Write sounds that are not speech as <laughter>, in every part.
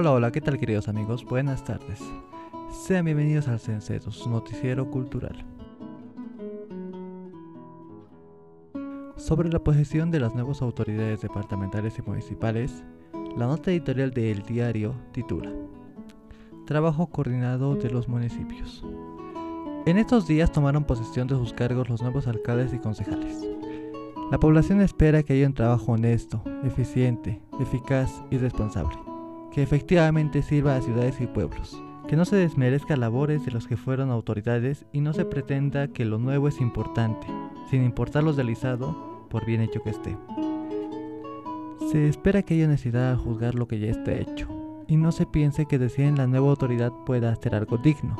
Hola, hola, ¿qué tal queridos amigos? Buenas tardes. Sean bienvenidos al Cencedo, su noticiero cultural. Sobre la posesión de las nuevas autoridades departamentales y municipales, la nota editorial de El Diario titula Trabajo coordinado de los municipios. En estos días tomaron posesión de sus cargos los nuevos alcaldes y concejales. La población espera que haya un trabajo honesto, eficiente, eficaz y responsable, que efectivamente sirva a ciudades y pueblos, que no se desmerezca labores de los que fueron autoridades y no se pretenda que lo nuevo es importante, sin importar lo realizado, por bien hecho que esté. Se espera que haya necesidad al juzgar lo que ya está hecho, y no se piense que deciden la nueva autoridad pueda hacer algo digno.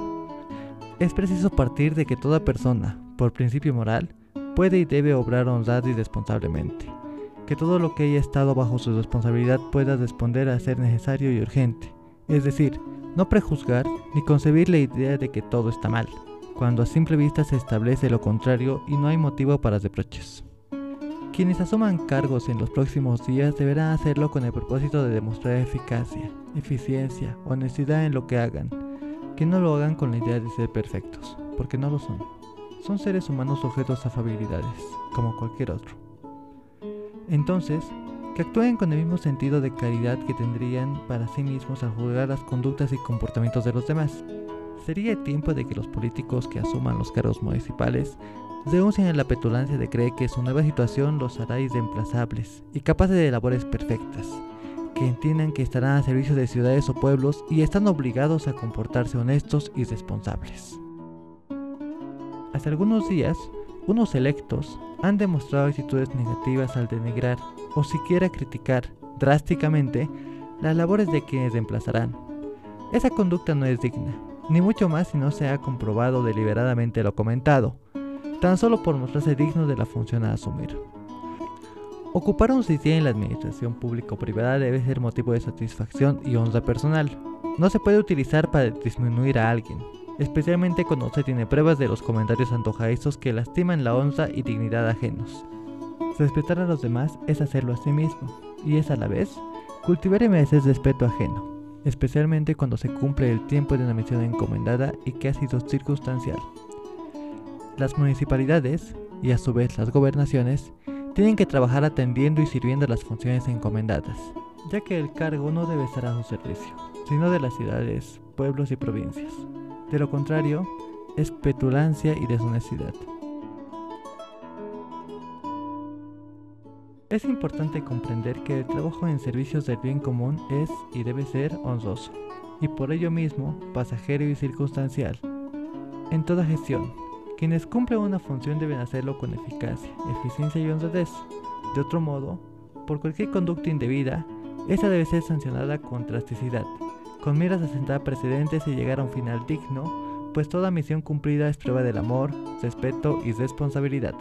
Es preciso partir de que toda persona, por principio moral, puede y debe obrar honrado y responsablemente. Que todo lo que haya estado bajo su responsabilidad pueda responder a ser necesario y urgente. Es decir, no prejuzgar ni concebir la idea de que todo está mal, cuando a simple vista se establece lo contrario y no hay motivo para reproches. Quienes asuman cargos en los próximos días deberán hacerlo con el propósito de demostrar eficacia, eficiencia, honestidad en lo que hagan, que no lo hagan con la idea de ser perfectos, porque no lo son son seres humanos sujetos a afabilidades, como cualquier otro. Entonces, que actúen con el mismo sentido de caridad que tendrían para sí mismos al juzgar las conductas y comportamientos de los demás. Sería tiempo de que los políticos que asuman los cargos municipales renuncien a la petulancia de creer que su nueva situación los hará irreemplazables y capaces de labores perfectas, que entiendan que estarán a servicio de ciudades o pueblos y están obligados a comportarse honestos y responsables. Hace algunos días, unos electos han demostrado actitudes negativas al denigrar o siquiera criticar drásticamente las labores de quienes reemplazarán. Esa conducta no es digna, ni mucho más si no se ha comprobado deliberadamente lo comentado, tan solo por mostrarse digno de la función a asumir. Ocupar un sitio en la administración pública o privada debe ser motivo de satisfacción y honra personal. No se puede utilizar para disminuir a alguien, especialmente cuando se tiene pruebas de los comentarios antojadizos que lastiman la honra y dignidad ajenos. Respetar a los demás es hacerlo a sí mismo, y es a la vez cultivar y merecer respeto ajeno, especialmente cuando se cumple el tiempo de una misión encomendada y que ha sido circunstancial. Las municipalidades, y a su vez las gobernaciones, tienen que trabajar atendiendo y sirviendo las funciones encomendadas, ya que el cargo no debe estar a su servicio, sino de las ciudades, pueblos y provincias. De lo contrario, es petulancia y deshonestidad. Es importante comprender que el trabajo en servicios del bien común es y debe ser honroso, y por ello mismo pasajero y circunstancial. En toda gestión, quienes cumplen una función deben hacerlo con eficacia, eficiencia y honradez. De otro modo, por cualquier conducta indebida, esta debe ser sancionada con drasticidad, con miras a sentar precedentes y llegar a un final digno, pues toda misión cumplida es prueba del amor, respeto y responsabilidad.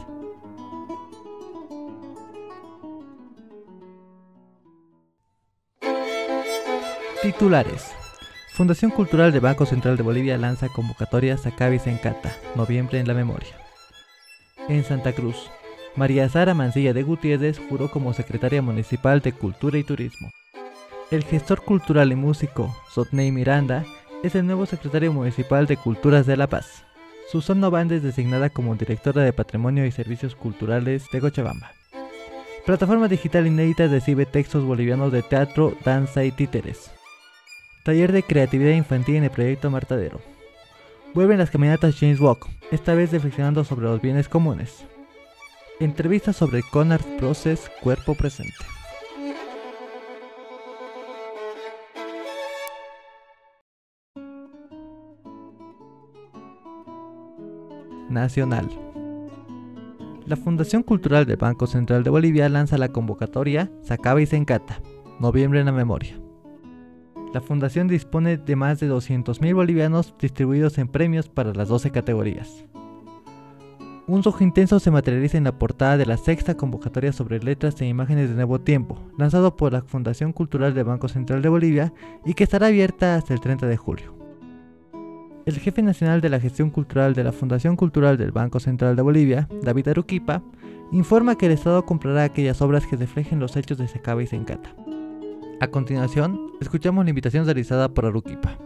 Titulares. Fundación Cultural de Banco Central de Bolivia lanza convocatoria Sacavis en Cata, noviembre en la memoria. En Santa Cruz, María Sara Mancilla de Gutiérrez juró como secretaria municipal de Cultura y Turismo. El gestor cultural y músico Sotney Miranda es el nuevo secretario municipal de Culturas de La Paz. Susana Band es designada como directora de Patrimonio y Servicios Culturales de Cochabamba. Plataforma digital inédita recibe textos bolivianos de teatro, danza y títeres. Taller de creatividad infantil en el proyecto Martadero. Vuelven las caminatas James Walk, esta vez reflexionando sobre los bienes comunes. Entrevista sobre Conard Process Cuerpo Presente. Nacional. La Fundación Cultural del Banco Central de Bolivia lanza la convocatoria Sacaba y Sencata, noviembre en la memoria. La fundación dispone de más de 200.000 bolivianos distribuidos en premios para las 12 categorías. Un rojo intenso se materializa en la portada de la sexta convocatoria sobre letras e imágenes de nuevo tiempo, lanzado por la Fundación Cultural del Banco Central de Bolivia y que estará abierta hasta el 30 de julio. El jefe nacional de la gestión cultural de la Fundación Cultural del Banco Central de Bolivia, David Aruquipa, informa que el Estado comprará aquellas obras que reflejen los hechos de Secaba y Sencata. A continuación, escuchamos la invitación realizada por Aruquipa.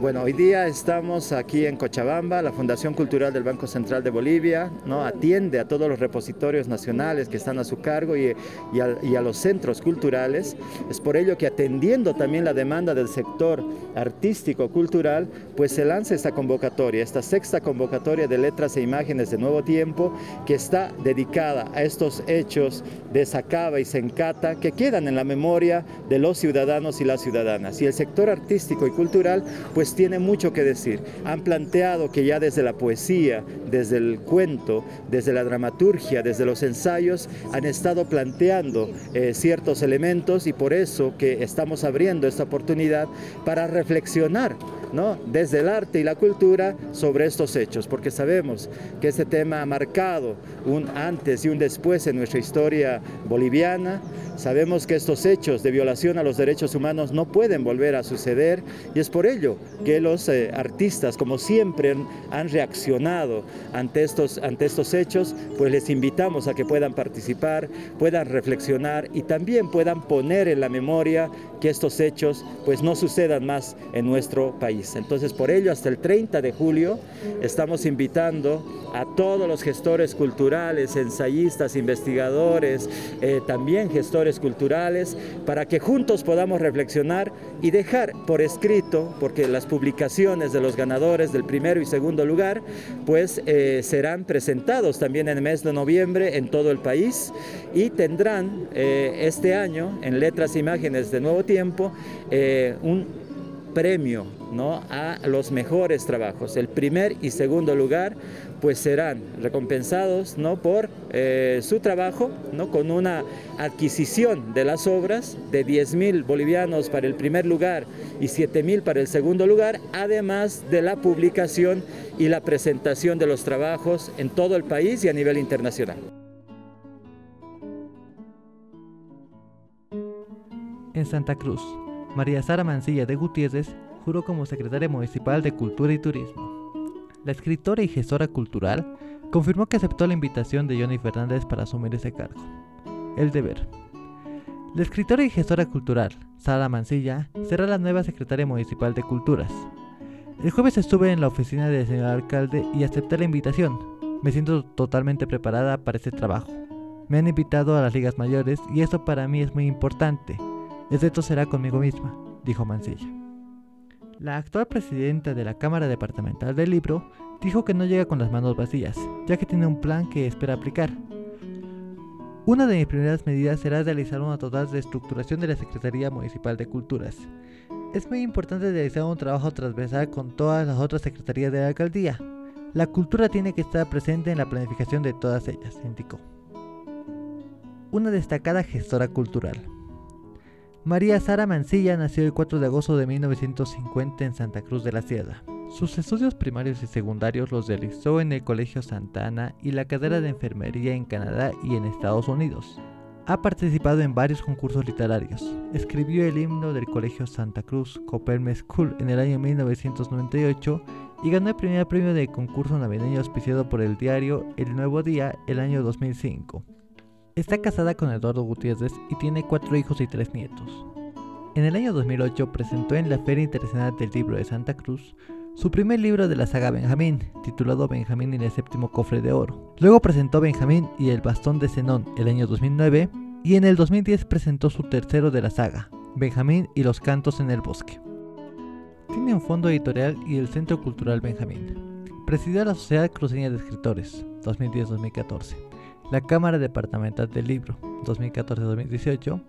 Bueno, hoy día estamos aquí en Cochabamba, la Fundación Cultural del Banco Central de Bolivia, ¿no? atiende a todos los repositorios nacionales que están a su cargo y, a, los centros culturales. Es por ello que atendiendo también la demanda del sector artístico cultural, pues se lanza esta convocatoria, esta sexta convocatoria de letras e imágenes de Nuevo Tiempo, que está dedicada a estos hechos de Sacaba y Sencata que quedan en la memoria de los ciudadanos y las ciudadanas. Y el sector artístico y cultural, pues pues tiene mucho que decir. Han planteado que ya desde la poesía, desde el cuento, desde la dramaturgia, desde los ensayos, han estado planteando eh, ciertos elementos y por eso que estamos abriendo esta oportunidad para reflexionar ¿no? desde el arte y la cultura sobre estos hechos, porque sabemos que este tema ha marcado un antes y un después en nuestra historia boliviana, sabemos que estos hechos de violación a los derechos humanos no pueden volver a suceder y es por ello que los eh, artistas, como siempre han reaccionado ante estos, ante estos hechos, pues les invitamos a que puedan participar, puedan reflexionar y también puedan poner en la memoria que estos hechos pues no sucedan más en nuestro país. Entonces por ello hasta el 30 de julio estamos invitando a todos los gestores culturales, ensayistas, investigadores, eh, también gestores culturales, para que juntos podamos reflexionar y dejar por escrito, porque las publicaciones de los ganadores del primero y segundo lugar, pues eh, serán presentados también en el mes de noviembre en todo el país y tendrán eh, este año en Letras e Imágenes de Nuevo Tiempo un premio ¿no? a los mejores trabajos. El primer y segundo lugar pues serán recompensados ¿no? por eh, su trabajo ¿no? con una adquisición de las obras de 10 mil bolivianos para el primer lugar y 7 mil para el segundo lugar, además de la publicación y la presentación de los trabajos en todo el país y a nivel internacional. En Santa Cruz, María Sara Mancilla de Gutiérrez juró como secretaria municipal de Cultura y Turismo. La escritora y gestora cultural confirmó que aceptó la invitación de Johnny Fernández para asumir ese cargo. El deber. La escritora y gestora cultural, Sara Mancilla, será la nueva secretaria municipal de Culturas. El jueves estuve en la oficina del señor alcalde y acepté la invitación. Me siento totalmente preparada para ese trabajo. Me han invitado a las ligas mayores y eso para mí es muy importante. El reto será conmigo misma, dijo Mancilla. La actual presidenta de la Cámara Departamental del Libro dijo que no llega con las manos vacías, ya que tiene un plan que espera aplicar. Una de mis primeras medidas será realizar una total reestructuración de la Secretaría Municipal de Culturas. Es muy importante realizar un trabajo transversal con todas las otras secretarías de la alcaldía. La cultura tiene que estar presente en la planificación de todas ellas, indicó. Una destacada gestora cultural. María Sara Mancilla nació el 4 de agosto de 1950 en Santa Cruz de la Sierra. Sus estudios primarios y secundarios los realizó en el Colegio Santana y la carrera de enfermería en Canadá y en Estados Unidos. Ha participado en varios concursos literarios. Escribió el himno del Colegio Santa Cruz Copelme School en el año 1998 y ganó el primer premio de concurso navideño auspiciado por el diario El Nuevo Día el año 2005. Está casada con Eduardo Gutiérrez y tiene cuatro hijos y tres nietos. En el año 2008 presentó en la Feria Internacional del Libro de Santa Cruz su primer libro de la saga Benjamín, titulado Benjamín y el séptimo cofre de oro. Luego presentó Benjamín y el bastón de Zenón el año 2009 y en el 2010 presentó su tercero de la saga, Benjamín y los cantos en el bosque. Tiene un fondo editorial y el Centro Cultural Benjamín. Presidió la Sociedad Cruceña de Escritores, 2010-2014 la Cámara Departamental del Libro 2014-2018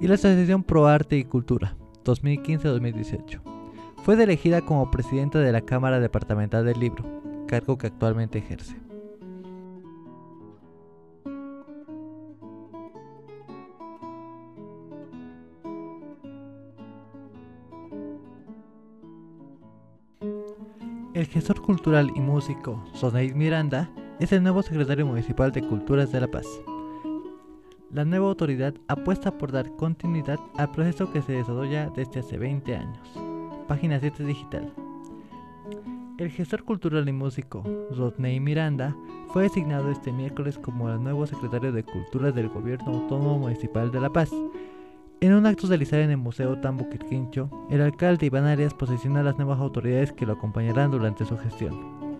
y la Asociación Pro Arte y Cultura 2015-2018. Fue elegida como presidenta de la Cámara Departamental del Libro, cargo que actualmente ejerce. El gestor cultural y músico Soneid Miranda es el nuevo secretario municipal de Culturas de La Paz. La nueva autoridad apuesta por dar continuidad al proceso que se desarrolla desde hace 20 años. Página 7 digital. El gestor cultural y músico Rodney Miranda fue designado este miércoles como el nuevo secretario de Culturas del Gobierno Autónomo Municipal de La Paz. En un acto realizado en el Museo Tambo Quirquincho, el alcalde Iván Arias posiciona a las nuevas autoridades que lo acompañarán durante su gestión.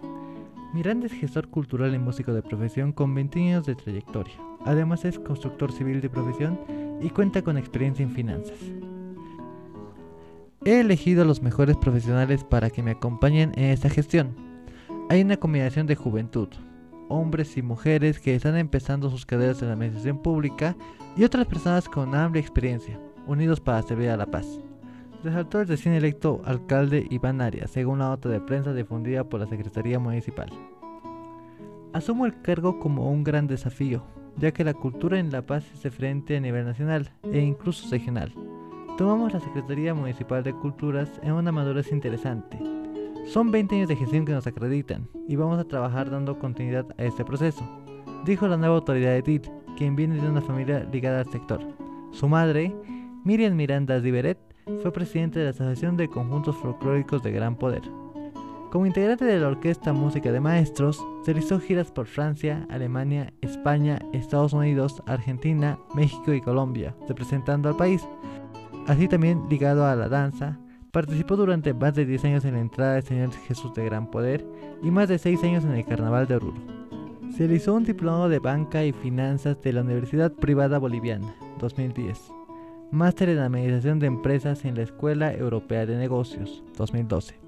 Miranda es gestor cultural y músico de profesión con 20 años de trayectoria. Además es constructor civil de profesión y cuenta con experiencia en finanzas. He elegido a los mejores profesionales para que me acompañen en esta gestión. Hay una combinación de juventud, hombres y mujeres que están empezando sus carreras en la administración pública y otras personas con amplia experiencia, unidos para servir a la paz. Resaltó el recién electo alcalde Iván Arias, según la nota de prensa difundida por la Secretaría Municipal. Asumo el cargo como un gran desafío, ya que la cultura en La Paz es diferente a nivel nacional e incluso regional. Tomamos la Secretaría Municipal de Culturas en una madurez interesante. Son 20 años de gestión que nos acreditan y vamos a trabajar dando continuidad a este proceso, dijo la nueva autoridad de TIT, quien viene de una familia ligada al sector. Su madre, Miriam Miranda Diveret, fue presidente de la Asociación de Conjuntos Folclóricos de Gran Poder. Como integrante de la Orquesta Música de Maestros, realizó giras por Francia, Alemania, España, Estados Unidos, Argentina, México y Colombia, representando al país. Así también ligado a la danza, participó durante más de 10 años en la entrada del Señor Jesús de Gran Poder y más de 6 años en el Carnaval de Oruro. Se realizó un diplomado de banca y finanzas de la Universidad Privada Boliviana, 2010. Máster en Administración de Empresas en la Escuela Europea de Negocios, 2012.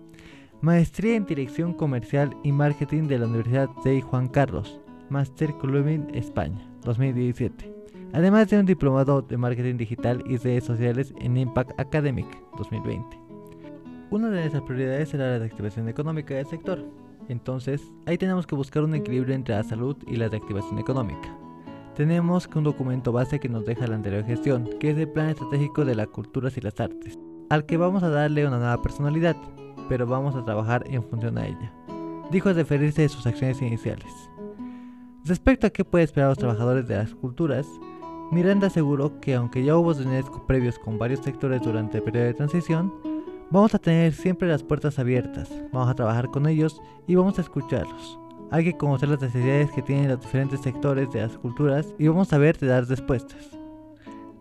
Maestría en Dirección Comercial y Marketing de la Universidad de Juan Carlos, Master Clubin España, 2017. Además de un diplomado de Marketing Digital y Redes Sociales en Impact Academic, 2020. Una de nuestras prioridades era la reactivación económica del sector, entonces, ahí tenemos que buscar un equilibrio entre la salud y la reactivación económica. Tenemos que un documento base que nos deja la anterior gestión, que es el Plan Estratégico de las Culturas y las Artes, al que vamos a darle una nueva personalidad, pero vamos a trabajar en función a ella. Dijo al referirse de sus acciones iniciales. Respecto a qué puede esperar los trabajadores de las culturas, Miranda aseguró que aunque ya hubo reuniones previos con varios sectores durante el periodo de transición, Vamos a tener siempre las puertas abiertas, vamos a trabajar con ellos y vamos a escucharlos. Hay que conocer las necesidades que tienen los diferentes sectores de las culturas y vamos a ver de dar respuestas.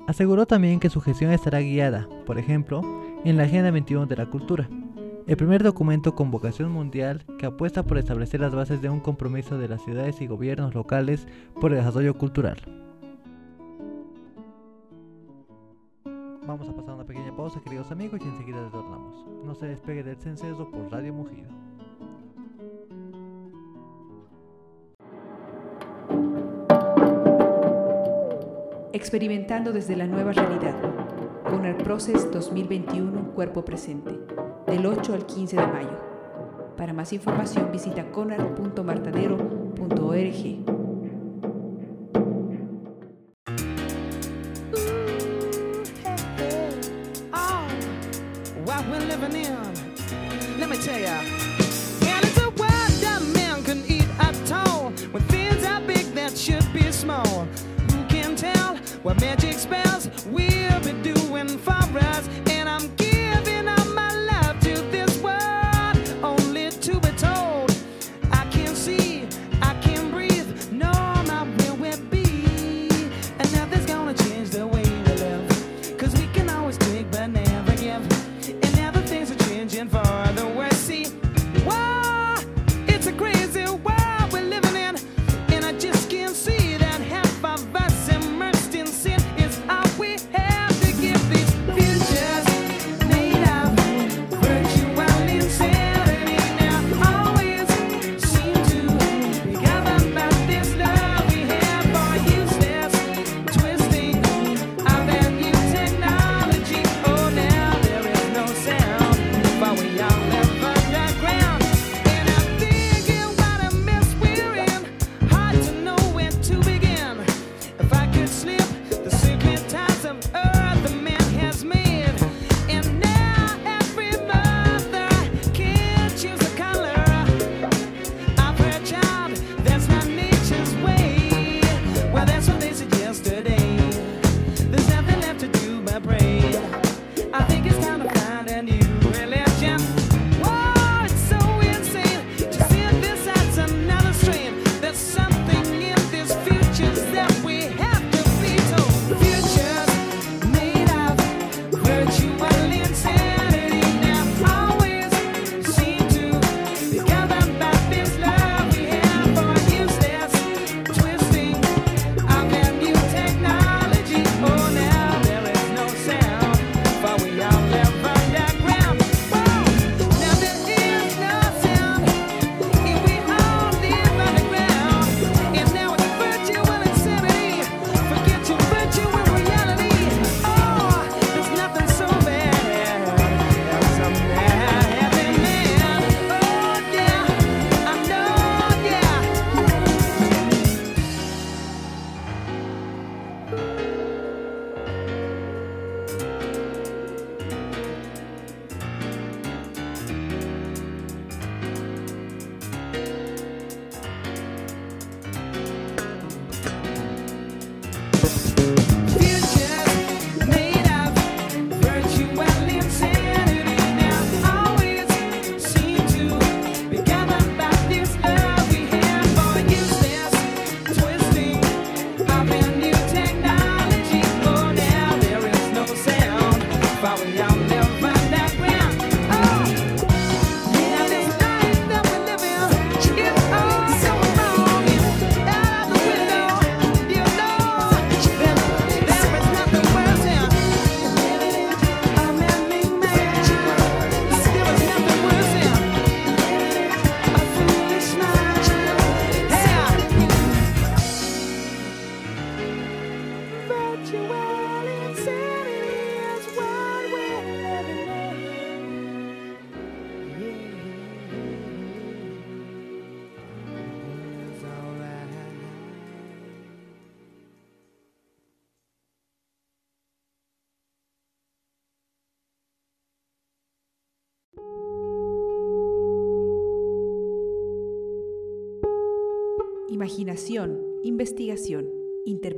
Aseguró también que su gestión estará guiada, por ejemplo, en la Agenda 21 de la Cultura, el primer documento con vocación mundial que apuesta por establecer las bases de un compromiso de las ciudades y gobiernos locales por el desarrollo cultural. Vamos a pasar una pequeña pausa, queridos amigos, y enseguida retornamos. No se despegue del censo por Radio Mugido. experimentando desde la nueva realidad. Gunnar Process 2021 Cuerpo Presente, del 8 al 15 de mayo. Para más información visita conar.martadero.org. where magic spells will be doing for us.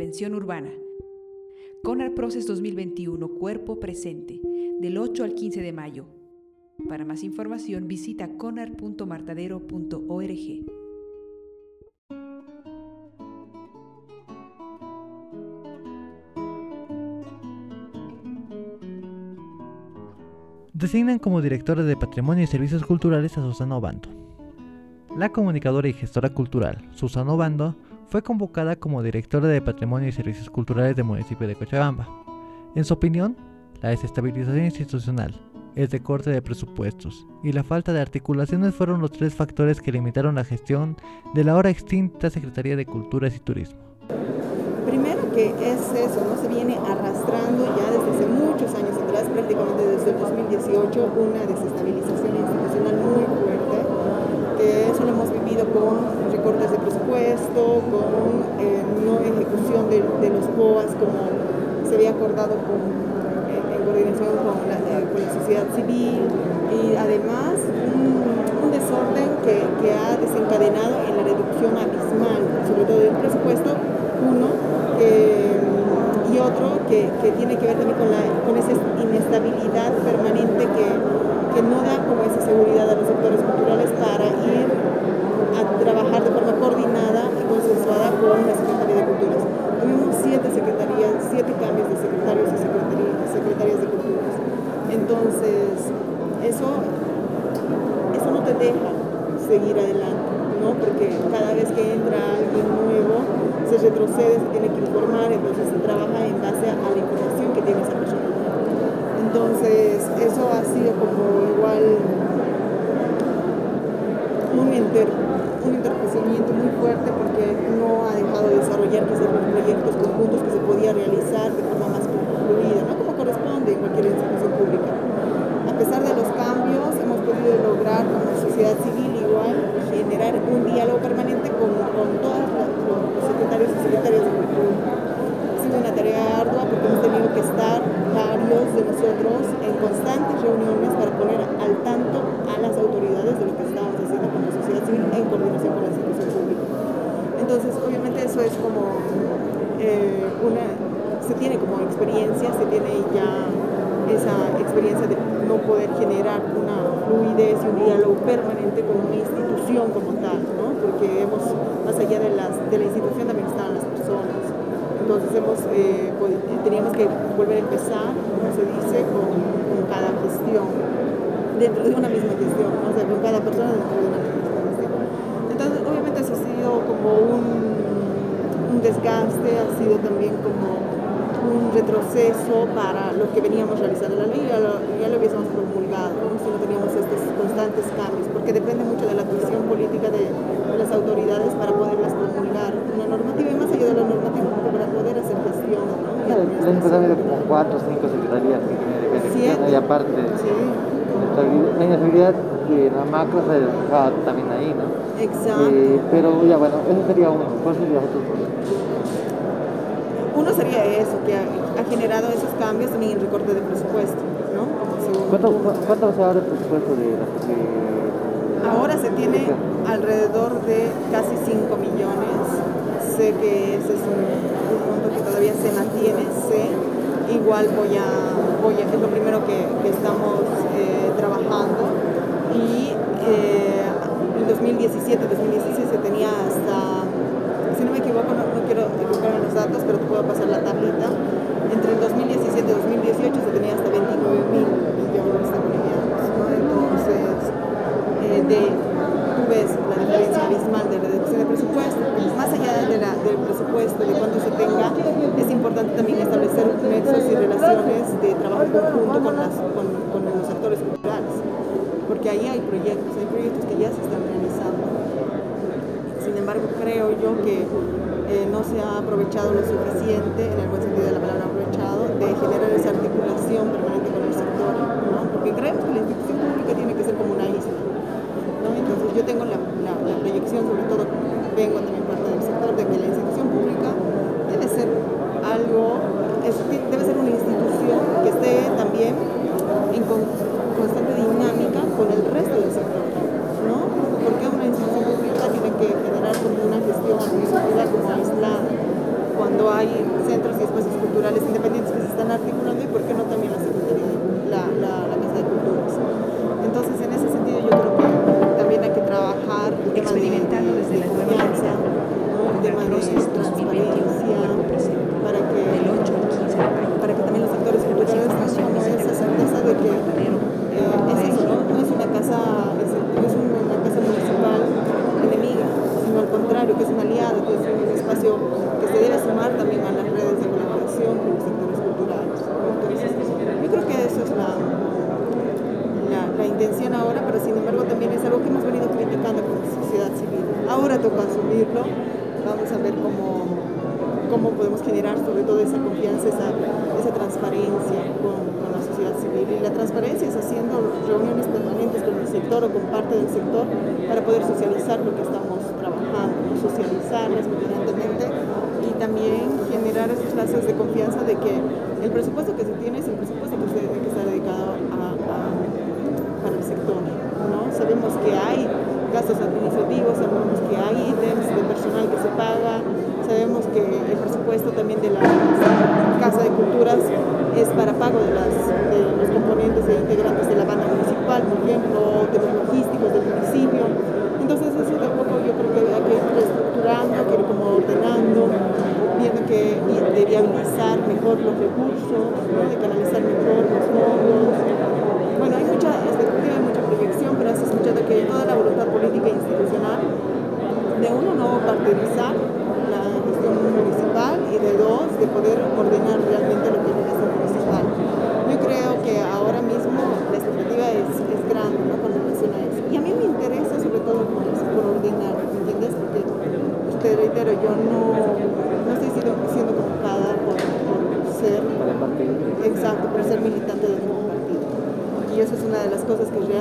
Intervención urbana. CONAR Proces 2021, cuerpo presente, del 8 al 15 de mayo. Para más información visita conar.martadero.org. Designan como directora de Patrimonio y Servicios Culturales a Susana Obando. La comunicadora y gestora cultural, Susana Obando, fue convocada como directora de Patrimonio y Servicios Culturales del municipio de Cochabamba. En su opinión, la desestabilización institucional, el recorte de presupuestos y la falta de articulaciones fueron los tres factores que limitaron la gestión de la ahora extinta Secretaría de Culturas y Turismo. Primero que es eso, ¿no? se viene arrastrando ya desde hace muchos años atrás, prácticamente desde el 2018, una desestabilización institucional muy fuerte eso lo hemos vivido con como se había acordado con, eh, en coordinación con la, eh, con la, sociedad civil y además un, desorden que, ha desencadenado en la reducción abismal, sobre todo del presupuesto, uno, y otro que, que, tiene que ver también con, la, con esa inestabilidad permanente que que no da como esa seguridad a los sectores culturales para ir a trabajar de forma coordinada y consensuada con la Secretaría de Culturas. Secretarios y secretarias de culturas. Entonces, eso, eso no te deja seguir adelante, ¿no? Porque cada vez que entra alguien nuevo, se retrocede, se tiene que informar, entonces se trabaja en base a la información que tiene esa persona. Entonces, eso ha sido como igual un, inter, un muy fuerte porque no ha dejado de desarrollar quizás los proyectos conjuntos que se podía realizar de forma más fluida, ¿no? como corresponde en cualquier institución pública. A pesar de los cambios, hemos podido lograr como sociedad civil igual generar un diálogo permanente con, con todos los secretarios y secretarias de cultura una tarea ardua porque hemos tenido que estar varios de nosotros en constantes reuniones para poner al tanto a las autoridades de lo que estábamos haciendo como sociedad civil en coordinación con la institución pública. Entonces, obviamente eso es como una, se tiene como experiencia, se tiene ya esa experiencia de no poder generar una fluidez y un diálogo permanente con una institución como tal, ¿no? porque hemos, más allá de, las, de la institución también están las personas entonces hemos, eh, teníamos que volver a empezar, como se dice, con, cada gestión, dentro de una misma gestión, o sea, con cada persona dentro de una misma desgaste, ha sido también como un retroceso para lo que veníamos realizando. La ley ya lo, hubiésemos promulgado, ¿no? si no teníamos estos constantes cambios, porque depende mucho de la actuación política de, de las autoridades para poderlas promulgar una normativa y más allá de la normativa para poder hacer gestión. ¿no? Pasado había como cuatro o cinco secretarías que tienen que y aparte sí. la inestabilidad la macro se reflejaba también ahí, ¿no? Exacto. Eh, pero ya bueno, eso sería uno. ¿Cuál sería otro? Uno sería eso, que ha, ha, generado esos cambios también en el recorte de presupuesto, ¿no? ¿Cuánto, ¿Cuánto se ahora el presupuesto de de... Ahora se tiene alrededor de casi 5 millones sé que ese es un, punto que todavía se mantiene, sé. Igual voy a, voy a es lo primero que, estamos eh, trabajando. Y eh, en 2017, 2016 se tenía hasta, datos, pero te puedo pasar la tablita. Entre el 2017 y 2018 se tenía hasta 29 mil videojuegos afiliados, ¿no? Entonces, eh, de, tú ves la diferencia abismal de la reducción de presupuesto. Más allá de la, del presupuesto, de cuánto se tenga, es importante también establecer nexos y relaciones de trabajo conjunto con, las, con, con los actores culturales, porque ahí hay proyectos, hay proyectos que ya se están realizando. Sin embargo, creo yo que eh, no se ha aprovechado lo suficiente, en el buen sentido de la palabra aprovechado, de generar esa articulación permanente con el sector, ¿no? porque creemos que la institución pública tiene que ser como una isla. ¿no? Entonces yo tengo la, la, la proyección, sobre todo vengo también parte del sector, de que la institución pública debe ser algo, debe ser una institución que esté también en constante dinámica con el resto del sector, ¿no? Porque una institución pública tiene que generar como una gestión administrativa como aislada, cuando hay centros y espacios culturales independientes que se están articulando y por qué no también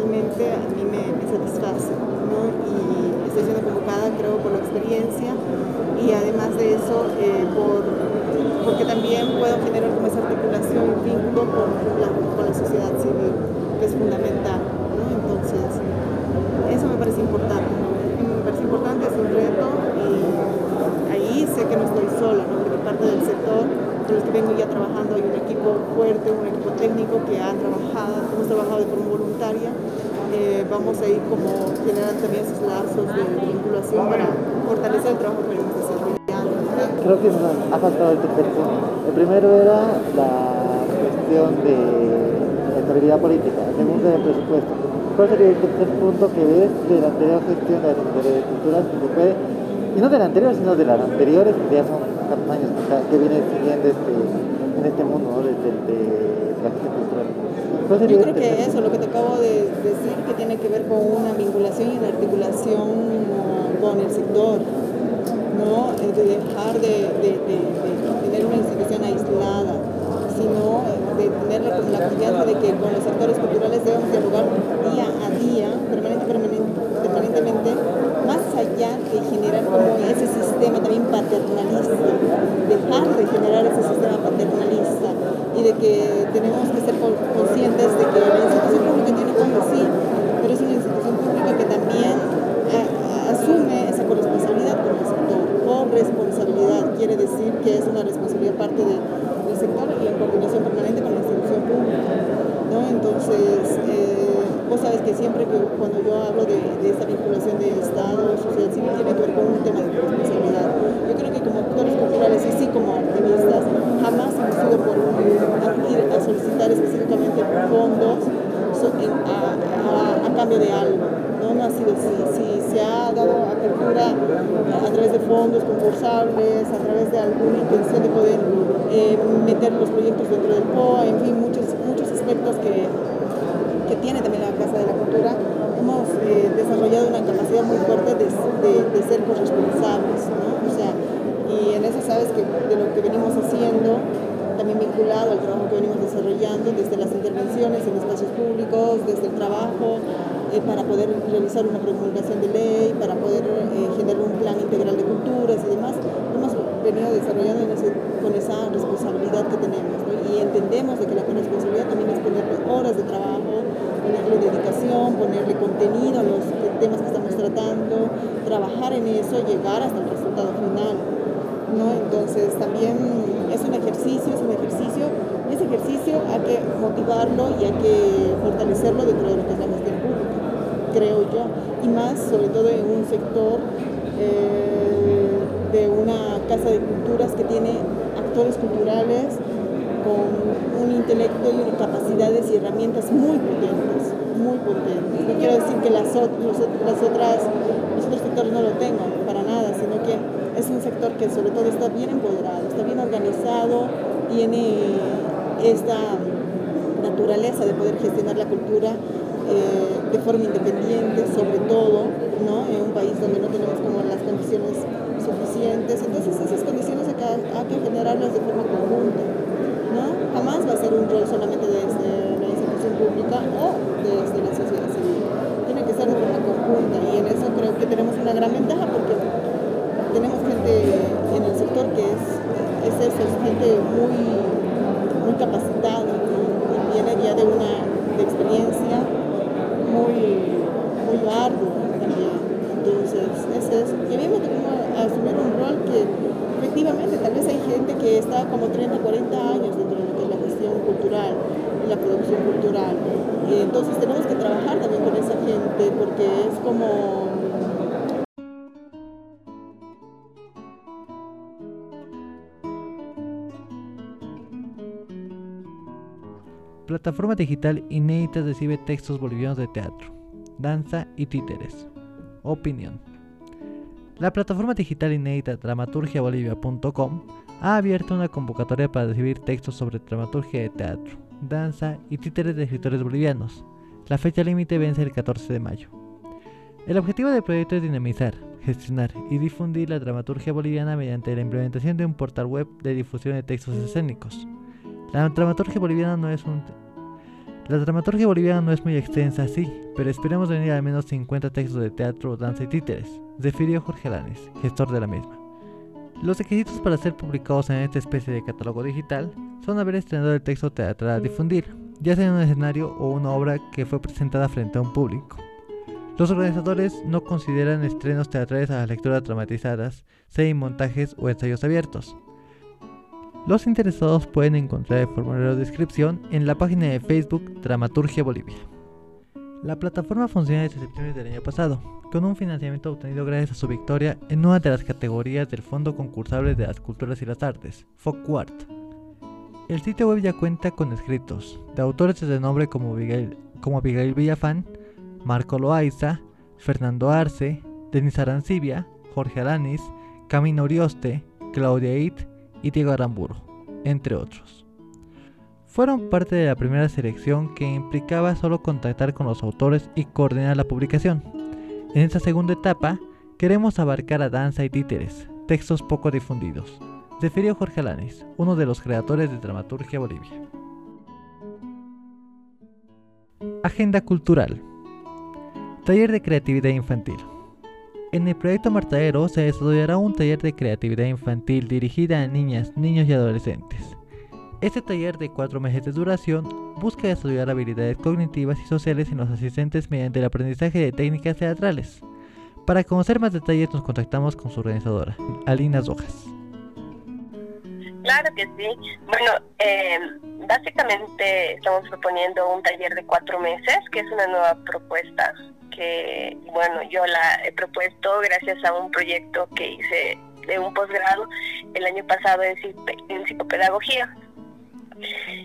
realmente a mí me, me satisface, ¿no? Y estoy siendo convocada, creo, por la experiencia y además de eso, eh, por, porque también puedo generar como esa articulación y vínculo con la, con la sociedad civil, que es fundamental. ¿no? Entonces, eso me parece importante. Me parece importante, es un reto y ahí sé que no estoy sola, ¿no? porque parte del sector con los que vengo ya trabajando hay un equipo fuerte, un equipo técnico que ha trabajado, hemos trabajado de forma voluntaria eh, vamos a ir como generando también esos lazos de vinculación para fortalecer el trabajo desarrollando. Creo que ha faltado el tercer punto. El primero era la cuestión de la estabilidad política, el segundo el presupuesto. ¿Cuál sería el tercer punto que ves de la anterior gestión de la Secretaría de Cultura que se puede, y no de la anterior, sino de las anteriores, que ya son años que, vienen siguiendo este, en este mundo, ¿no? desde de, la gestión? Yo creo que eso, lo que te acabo de decir, que tiene que ver con una vinculación y una articulación con el sector, ¿no? Eh, de dejar de, de, de, de tener una institución aislada, sino de tener la, la, confianza de que con los sectores culturales debemos dialogar día a día, permanente, permanente, permanentemente, más allá de generar como ese sistema también paternalista, dejar de generar ese sistema paternalista y de que tenemos que ser conscientes de que la institución pública tiene como sí, pero es una institución pública que también asume esa corresponsabilidad con el sector. Corresponsabilidad quiere decir que es una responsabilidad parte de, del sector y en coordinación permanente con la institución pública. ¿no? Entonces, eh, vos sabes que siempre que cuando yo hablo de, de esta vinculación de Estado, sociedad civil, tiene que ver con un tema de corresponsabilidad. Yo creo que como actores culturales y sí como activistas, jamás hemos ido por ir a solicitar específicamente fondos a, cambio de algo. No, no ha sido así. Si se ha dado apertura a través de fondos concursables, a través de alguna intención de poder eh, meter los proyectos dentro del POA, en fin, muchos, muchos aspectos que, que tiene también la Casa de la Cultura, hemos eh, desarrollado una capacidad muy fuerte de, ser corresponsables, ¿no? O sea, y en eso sabes que de lo que venimos haciendo, también vinculado al trabajo que venimos desarrollando, desde las intervenciones en espacios públicos, desde el trabajo, eh, para poder realizar una promulgación de ley, para poder eh, generar un plan integral de culturas y demás, hemos venido desarrollando con esa responsabilidad que tenemos. Y entendemos de que la corresponsabilidad también es ponerle horas de trabajo, ponerle dedicación, ponerle contenido a los temas que estamos tratando, trabajar en eso, llegar hasta el resultado final. ¿no? Entonces también es un ejercicio, es un ejercicio, y ese ejercicio hay que motivarlo y hay que fortalecerlo dentro de lo que es la gestión creo yo, y más sobre todo en un sector eh, de una casa de culturas que tiene actores culturales con un intelecto y capacidades y herramientas muy potentes, potentes. No quiero decir que las, las otras, los otros sectores no lo tengan, para nada, sino que es un sector que sobre todo está bien empoderado, está bien organizado, tiene esta naturaleza de poder gestionar la cultura eh, de forma independiente, sobre todo, ¿no? en un país donde no tenemos como las condiciones suficientes. Entonces esas condiciones hay que, generarlas de forma conjunta. ¿no? Jamás va a ser un rol solamente desde institución pública o desde la sociedad civil. Tiene que ser de forma conjunta y en eso creo que tenemos una gran ventaja porque tenemos gente en el sector que es, es eso, es gente muy, muy capacitada, y viene ya de una experiencia muy, muy ardua también. Entonces, ese es. Me tocó asumir un rol que efectivamente tal vez hay gente que está como 30, 40 años dentro de lo que es la gestión cultural la producción cultural. Y entonces tenemos que trabajar también con esa gente porque es como Plataforma digital inédita recibe textos bolivianos de teatro, danza y títeres. Opinión. La plataforma digital inédita dramaturgiabolivia.com ha abierto una convocatoria para recibir textos sobre dramaturgia de teatro, danza y títeres de escritores bolivianos. La fecha límite vence el 14 de mayo. El objetivo del proyecto es dinamizar, gestionar y difundir la dramaturgia boliviana mediante la implementación de un portal web de difusión de textos escénicos. La dramaturgia boliviana no es un la dramaturgia boliviana no es muy extensa, sí, pero esperemos venir al menos 50 textos de teatro, danza y títeres, refirió Jorge Lanes, gestor de la misma. Los requisitos para ser publicados en esta especie de catálogo digital son haber estrenado el texto teatral a difundir, ya sea en un escenario o una obra que fue presentada frente a un público. Los organizadores no consideran estrenos teatrales a las lecturas dramatizadas, sea en montajes o ensayos abiertos, los interesados pueden encontrar el formulario de inscripción en la página de Facebook Dramaturgia Bolivia. La plataforma funciona desde septiembre del año pasado, con un financiamiento obtenido gracias a su victoria en una de las categorías del Fondo Concursable de las Culturas y las Artes, FOCUART. El sitio web ya cuenta con escritos de autores de nombre como Abigail, como Abigail Villafán, Marco Loaiza, Fernando Arce, Denis Arancibia, Jorge Alanis, Camino Orioste, Claudia It y Diego Aramburo, entre otros. Fueron parte de la primera selección que implicaba solo contactar con los autores y coordinar la publicación. En esta segunda etapa, queremos abarcar a danza y títeres, textos poco difundidos, refirió Jorge Alanis, uno de los creadores de Dramaturgia Bolivia. Agenda Cultural Taller de Creatividad Infantil en el proyecto Martadero se desarrollará un taller de creatividad infantil dirigida a niñas, niños y adolescentes. Este taller de cuatro meses de duración busca desarrollar habilidades cognitivas y sociales en los asistentes mediante el aprendizaje de técnicas teatrales. Para conocer más detalles nos contactamos con su organizadora, Alina Rojas. Claro que sí. Bueno, eh, básicamente estamos proponiendo un taller de cuatro meses, que es una nueva propuesta que, bueno, yo la he propuesto gracias a un proyecto que hice de un posgrado el año pasado en, en psicopedagogía.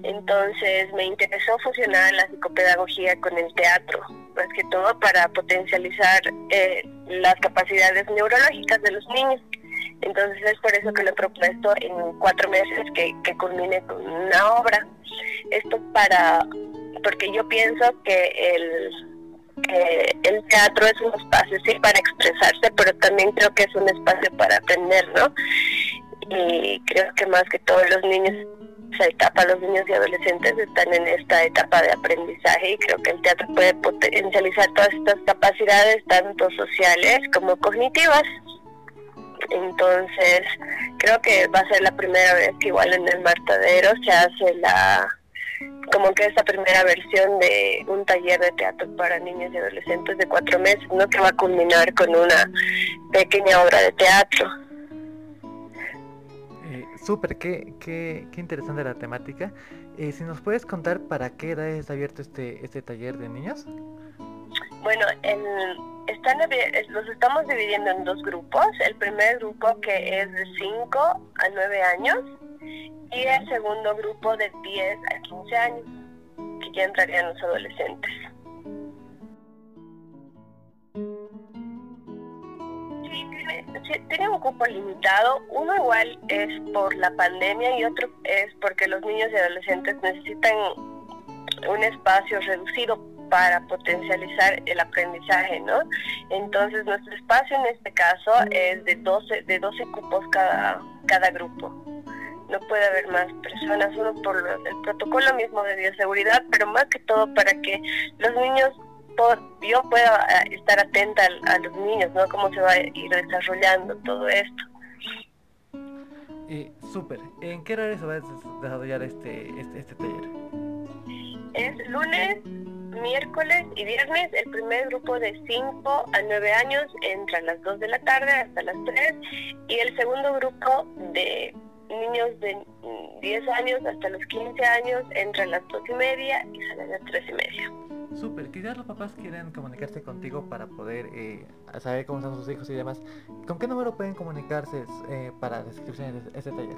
Entonces me interesó fusionar la psicopedagogía con el teatro, más que todo para potencializar eh, las capacidades neurológicas de los niños. Entonces es por eso que lo he propuesto en cuatro meses que, que culmine con una obra. Esto para porque yo pienso que el, el teatro es un espacio, sí, para expresarse, pero también creo que es un espacio para aprender, ¿no? Y creo que más que todos los niños esa etapa, los niños y adolescentes están en esta etapa de aprendizaje y creo que el teatro puede potencializar todas estas capacidades, tanto sociales como cognitivas. Entonces, creo que va a ser la primera vez que igual en el Martadero se hace la como que esta primera versión de un taller de teatro para niños y adolescentes de cuatro meses, ¿no? Que va a culminar con una pequeña obra de teatro. Eh, súper, qué, qué, qué, interesante la temática. Eh, si nos puedes contar para qué edad está abierto este, este taller de niños. Bueno, el, están, los estamos dividiendo en dos grupos. El primer grupo que es de 5 a 9 años y el segundo grupo de 10 a 15 años, que ya entrarían los adolescentes. Tiene, un cupo limitado. Uno igual es por la pandemia y otro es porque los niños y adolescentes necesitan un espacio reducido para potencializar el aprendizaje, ¿no? Entonces nuestro espacio en este caso es de 12, de 12 cupos cada, cada grupo no puede haber más personas, uno por el protocolo mismo de bioseguridad, pero más que todo para que los niños, yo pueda eh, estar atenta a, los niños, ¿no? Cómo se va a ir desarrollando todo esto. Y súper. ¿En qué horario se va a desarrollar este, este, este taller? Es lunes, miércoles y viernes. El primer grupo de 5 a 9 años entra a las 2 de la tarde hasta las 3 y el segundo grupo de niños de 10 años hasta los 15 años entran a las 2 y media y salen a las 3 y media. Súper, quizás los papás quieren comunicarse contigo para poder eh, saber cómo están sus hijos y demás. ¿Con qué número pueden comunicarse eh, para descripciones de este taller?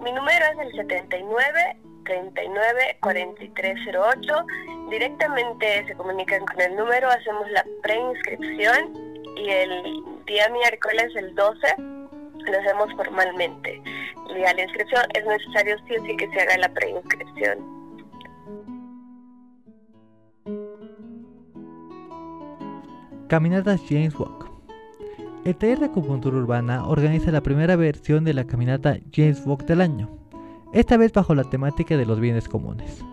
Mi, número es el 79 39 4308. Directamente se comunican con el número, hacemos la preinscripción y el día miércoles, el 12, lo hacemos formalmente. La inscripción es necesario sí o sí que se haga la preinscripción. Caminatas James Walk. El taller de acupuntura urbana organiza la primera versión de la caminata James Walk del año, esta vez bajo la temática de los bienes comunes.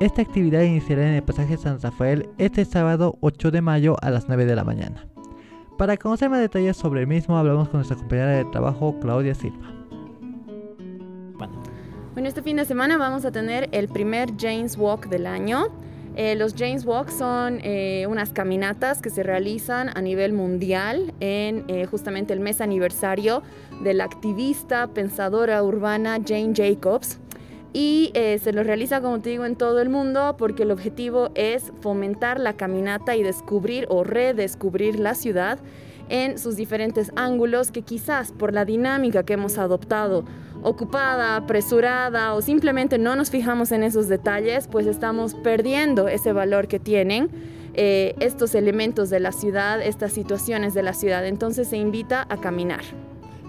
Esta actividad iniciará en el pasaje San Rafael este sábado 8 de mayo a las 9 de la mañana. Para conocer más detalles sobre el mismo, hablamos con nuestra compañera de trabajo, Claudia Silva. Bueno, este fin de semana vamos a tener el primer James Walk del año. Eh, los James Walk son eh, unas caminatas que se realizan a nivel mundial en eh, justamente el mes aniversario de la activista pensadora urbana Jane Jacobs. Y se lo realiza, como te digo, en todo el mundo porque el objetivo es fomentar la caminata y descubrir o redescubrir la ciudad en sus diferentes ángulos que quizás por la dinámica que hemos adoptado, ocupada, apresurada o simplemente no nos fijamos en esos detalles, pues estamos perdiendo ese valor que tienen eh, estos elementos de la ciudad, estas situaciones de la ciudad. Entonces se invita a caminar.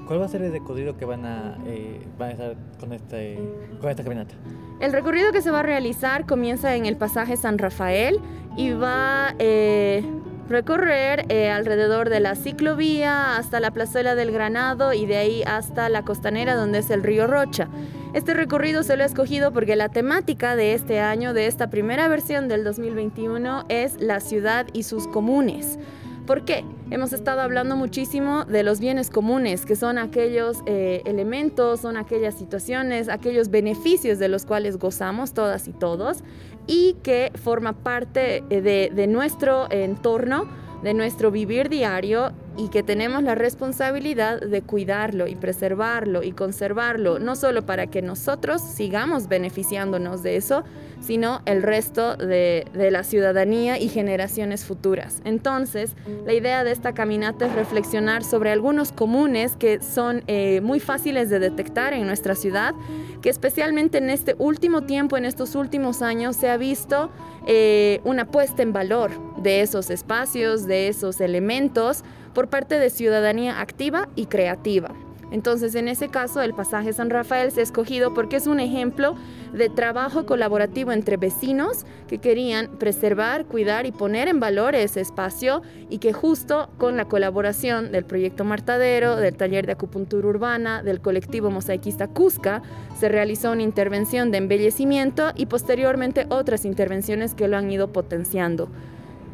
¿Cuál va a ser el recorrido que van a, eh, van a estar con, este, con esta caminata? El recorrido que se va a realizar comienza en el pasaje San Rafael y va eh, recorrer eh, alrededor de la ciclovía hasta la plazuela del Granado y de ahí hasta la costanera donde es el río Rocha. Este recorrido se lo he escogido porque la temática de este año, de esta primera versión del 2021, es la ciudad y sus comunes. ¿Por qué? Hemos estado hablando muchísimo de los bienes comunes, que son aquellos eh, elementos, son aquellas situaciones, aquellos beneficios de los cuales gozamos todas y todos y que forma parte eh, de nuestro entorno, de nuestro vivir diario y que tenemos la responsabilidad de cuidarlo y preservarlo y conservarlo, no solo para que nosotros sigamos beneficiándonos de eso, sino el resto de, la ciudadanía y generaciones futuras. Entonces, la idea de esta caminata es reflexionar sobre algunos comunes que son eh, muy fáciles de detectar en nuestra ciudad, que especialmente en este último tiempo, en estos últimos años, se ha visto eh, una puesta en valor de esos espacios, de esos elementos, por parte de ciudadanía activa y creativa. Entonces, en ese caso, el pasaje San Rafael se ha escogido porque es un ejemplo de trabajo colaborativo entre vecinos que querían preservar, cuidar y poner en valor ese espacio y que justo con la colaboración del proyecto Martadero, del taller de acupuntura urbana, del colectivo mosaiquista Cusca, se realizó una intervención de embellecimiento y posteriormente otras intervenciones que lo han ido potenciando.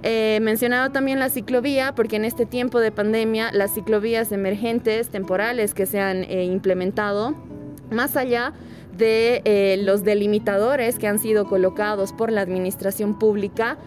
He mencionado también la ciclovía, porque en este tiempo de pandemia las ciclovías emergentes, temporales que se han eh, implementado, más allá de eh, los delimitadores que han sido colocados por la administración pública,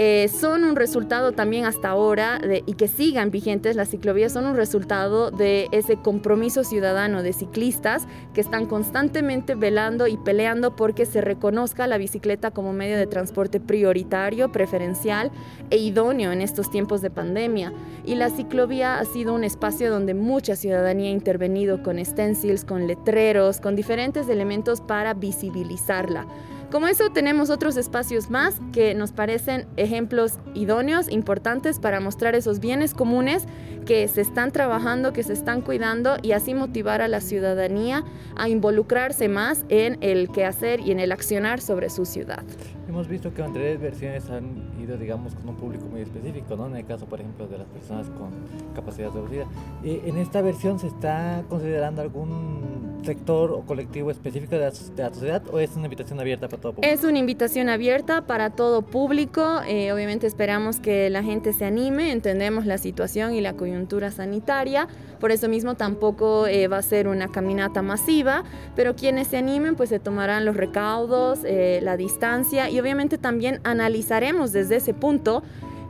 eh, son un resultado también hasta ahora y que sigan vigentes las ciclovías son un resultado de ese compromiso ciudadano de ciclistas que están constantemente velando y peleando porque se reconozca la bicicleta como medio de transporte prioritario, preferencial e idóneo en estos tiempos de pandemia. Y la ciclovía ha sido un espacio donde mucha ciudadanía ha intervenido con stencils, con letreros, con diferentes elementos para visibilizarla. Como eso tenemos otros espacios más que nos parecen ejemplos idóneos, importantes para mostrar esos bienes comunes que se están trabajando, que se están cuidando y así motivar a la ciudadanía a involucrarse más en el quehacer y en el accionar sobre su ciudad. Hemos visto que anteriores versiones han ido, digamos, con un público muy específico, ¿no? En el caso, por ejemplo, de las personas con capacidad reducida. Eh, ¿En esta versión se está considerando algún sector o colectivo específico de la, sociedad o es una invitación abierta para todo público? Es una invitación abierta para todo público. Eh, obviamente esperamos que la gente se anime, entendemos la situación y la coyuntura sanitaria. Por eso mismo tampoco eh, va a ser una caminata masiva, pero quienes se animen pues se tomarán los recaudos, la distancia y obviamente también analizaremos desde ese punto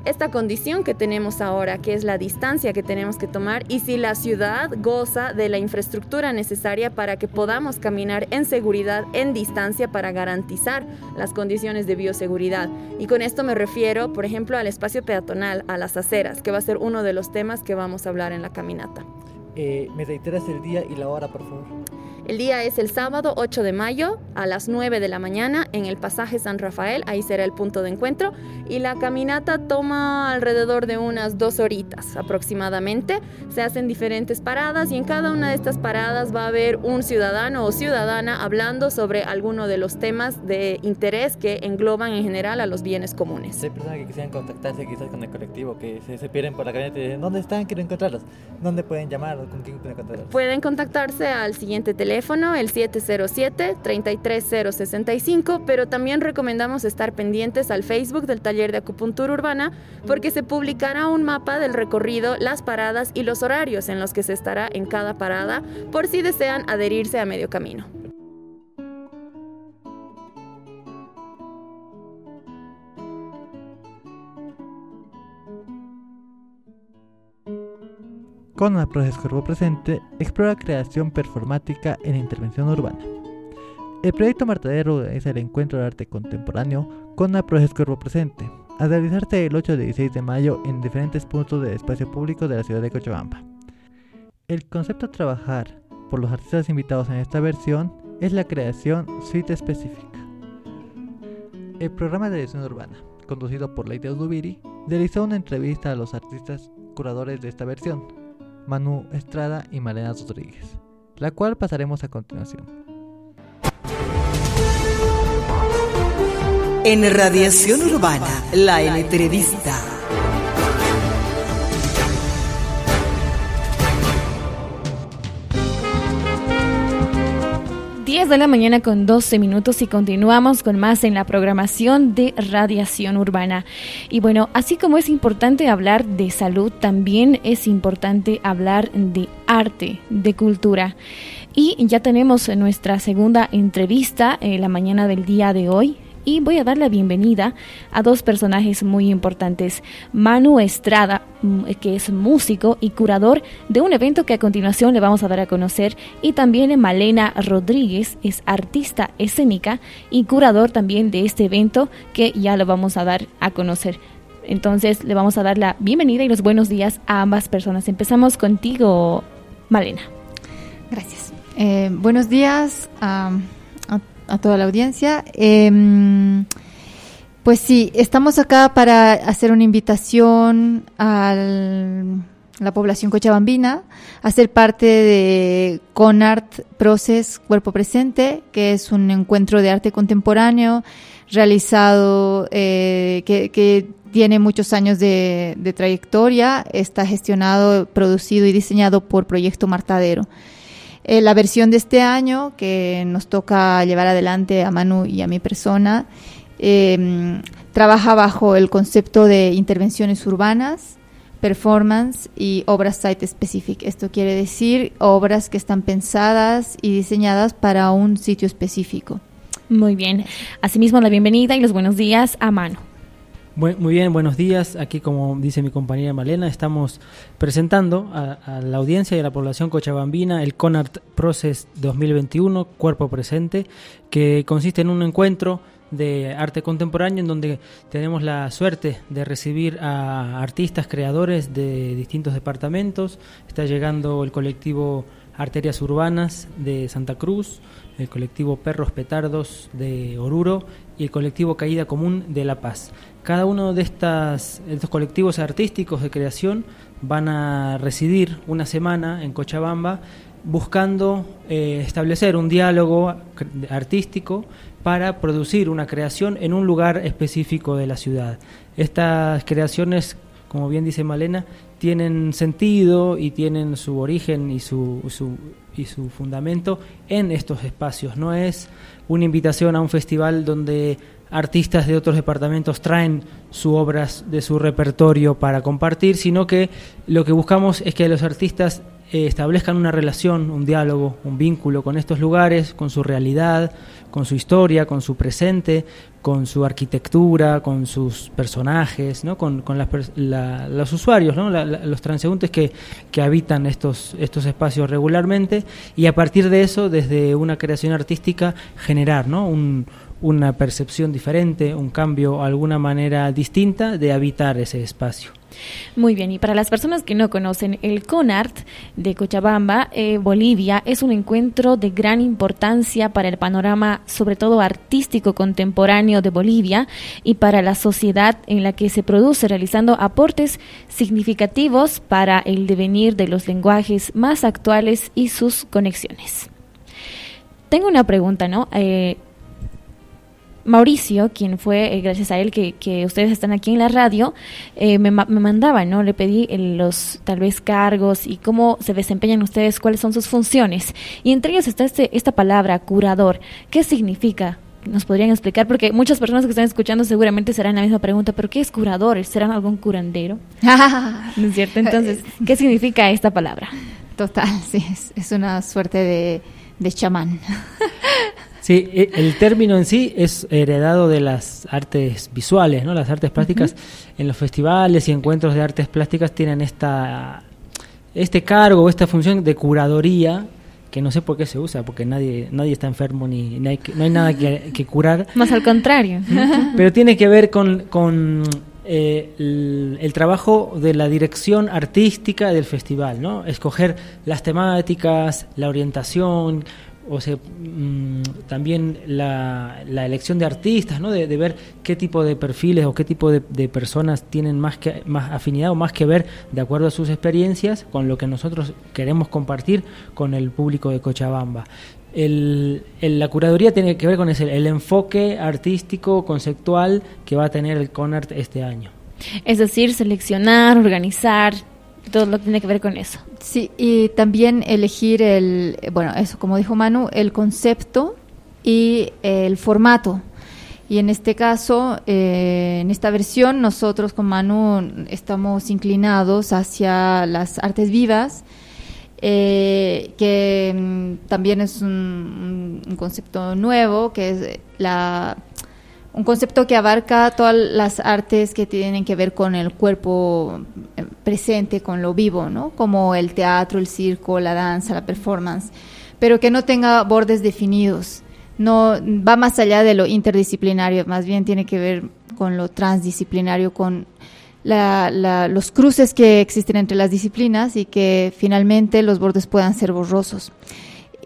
esta condición que tenemos ahora, que es la distancia que tenemos que tomar y si la ciudad goza de la infraestructura necesaria para que podamos caminar en seguridad, en distancia, para garantizar las condiciones de bioseguridad. Y con esto me refiero, por ejemplo, al espacio peatonal, a las aceras, que va a ser uno de los temas que vamos a hablar en la caminata. Eh, ¿Me reiteras el día y la hora, por favor? El día es el sábado 8 de mayo a las 9 de la mañana en el pasaje San Rafael, ahí será el punto de encuentro y la caminata toma alrededor de unas dos horitas aproximadamente. Se hacen diferentes paradas y en cada una de estas paradas va a haber un ciudadano o ciudadana hablando sobre alguno de los temas de interés que engloban en general a los bienes comunes. Hay personas que quisieran contactarse quizás con el colectivo, que se, pierden por la calle y dicen, ¿dónde están? Quiero encontrarlos. ¿Dónde pueden llamar? ¿Con quién pueden encontrarlos? Pueden contactarse al siguiente teléfono teléfono, el 707-33065, pero también recomendamos estar pendientes al Facebook del Taller de Acupuntura Urbana porque se publicará un mapa del recorrido, las paradas y los horarios en los que se estará en cada parada por si desean adherirse a medio camino. Con Proces Cuerpo Presente explora creación performática en intervención urbana. El proyecto Martadero es el encuentro de arte contemporáneo con Proces Cuerpo Presente, a realizarse el 8 y 16 de mayo en diferentes puntos del espacio público de la ciudad de Cochabamba. El concepto a trabajar por los artistas invitados en esta versión es la creación suite específica. El programa de edición urbana, conducido por Leite Udubiri, realizó una entrevista a los artistas curadores de esta versión, Manu Estrada y Malena Rodríguez, la cual pasaremos a continuación. En Radiación Urbana, la entrevista. 10 de la mañana con 12 minutos y continuamos con más en la programación de radiación urbana. Y bueno, así como es importante hablar de salud, también es importante hablar de arte, de cultura. Y ya tenemos nuestra segunda entrevista en la mañana del día de hoy y voy a dar la bienvenida a dos personajes muy importantes. Manu Estrada, mm, que es músico y curador de un evento que a continuación le vamos a dar a conocer, y también Malena Rodríguez, es artista escénica y curador también de este evento que ya lo vamos a dar a conocer. Entonces le vamos a dar la bienvenida y los buenos días a ambas personas. Empezamos contigo, Malena. Gracias. Eh, buenos días toda la audiencia. Em, pues sí, estamos acá para hacer una invitación al, la población cochabambina a ser parte de ConArt Process Cuerpo Presente, que es un encuentro de arte contemporáneo realizado eh, que, tiene muchos años de, trayectoria, está gestionado, producido y diseñado por Proyecto Martadero. Eh, la versión de este año que nos toca llevar adelante a Manu y a mi persona em, trabaja bajo el concepto de intervenciones urbanas, performance y obras site specific. Esto quiere decir obras que están pensadas y diseñadas para un sitio específico. Muy bien. Asimismo, la bienvenida y los buenos días a Mano. Muy bien, buenos días. Aquí, como dice mi compañera Malena, estamos presentando a, la audiencia y a la población cochabambina el CONART Process 2021, Cuerpo Presente, que consiste en un encuentro de arte contemporáneo en donde tenemos la suerte de recibir a artistas, creadores de distintos departamentos. Está llegando el colectivo Arterias Urbanas de Santa Cruz, el colectivo Perros Petardos de Oruro y el colectivo Caída Común de La Paz. Cada uno de, estas, estos colectivos artísticos de creación van a residir una semana en Cochabamba buscando eh, establecer un diálogo artístico para producir una creación en un lugar específico de la ciudad. Estas creaciones, como bien dice Malena, tienen sentido y tienen su origen y su, y su fundamento en estos espacios. No es una invitación a un festival donde artistas de otros departamentos traen sus obras de su repertorio para compartir, sino que lo que buscamos es que los artistas eh, establezcan una relación, un diálogo, un vínculo con estos lugares, con su realidad, con su historia, con su presente, con su arquitectura, con sus personajes, ¿no? con, con los usuarios, ¿no? los transeúntes que, que, habitan estos, estos espacios regularmente y a partir de eso, desde una creación artística, generar ¿no? un, una percepción diferente, un cambio, alguna manera distinta de habitar ese espacio. Muy bien, y para las personas que no conocen, el CONART de Cochabamba, eh, Bolivia, es un encuentro de gran importancia para el panorama, sobre todo artístico contemporáneo de Bolivia y para la sociedad en la que se produce, realizando aportes significativos para el devenir de los lenguajes más actuales y sus conexiones. Tengo una pregunta, ¿no? Eh, Mauricio, quien fue, eh, gracias a él que, ustedes están aquí en la radio, eh, me, me, mandaba, ¿no? Le pedí los tal vez cargos y cómo se desempeñan ustedes, cuáles son sus funciones. Y entre ellos está este, esta palabra, curador. ¿Qué significa? ¿Nos podrían explicar? Porque muchas personas que están escuchando seguramente serán la misma pregunta, ¿pero qué es curador? ¿Serán algún curandero? <laughs> ¿No es cierto? Entonces, ¿qué significa esta palabra? Total, sí, es, una suerte de, de chamán. <laughs> Sí, e, el término en sí es heredado de las artes visuales, ¿no? Las artes plásticas en los festivales y encuentros de artes plásticas tienen esta este cargo, esta función de curadoría que no sé por qué se usa, porque nadie nadie está enfermo ni, no hay nada que, curar. Más al contrario. Pero tiene que ver con, con eh, el, trabajo de la dirección artística del festival, ¿no? Escoger las temáticas, la orientación, o sea, mm, también la, elección de artistas, ¿no? De, ver qué tipo de perfiles o qué tipo de, personas tienen más, que, más afinidad o más que ver de acuerdo a sus experiencias con lo que nosotros queremos compartir con el público de Cochabamba. El, la curaduría tiene que ver con ese, el enfoque artístico, conceptual que va a tener el CONART este año. Es decir, seleccionar, organizar, todo lo que tiene que ver con eso. Sí, y también elegir el, bueno, eso como dijo Manu, el concepto y el formato. Y en este caso, eh, en esta versión, nosotros con Manu estamos inclinados hacia las artes vivas, eh, que mm, también es un, concepto nuevo, que es la un concepto que abarca todas las artes que tienen que ver con el cuerpo eh, presente, con lo vivo, ¿no? Como el teatro, el circo, la danza, la performance, pero que no tenga bordes definidos. No va más allá de lo interdisciplinario, más bien tiene que ver con lo transdisciplinario, con los cruces que existen entre las disciplinas y que finalmente los bordes puedan ser borrosos.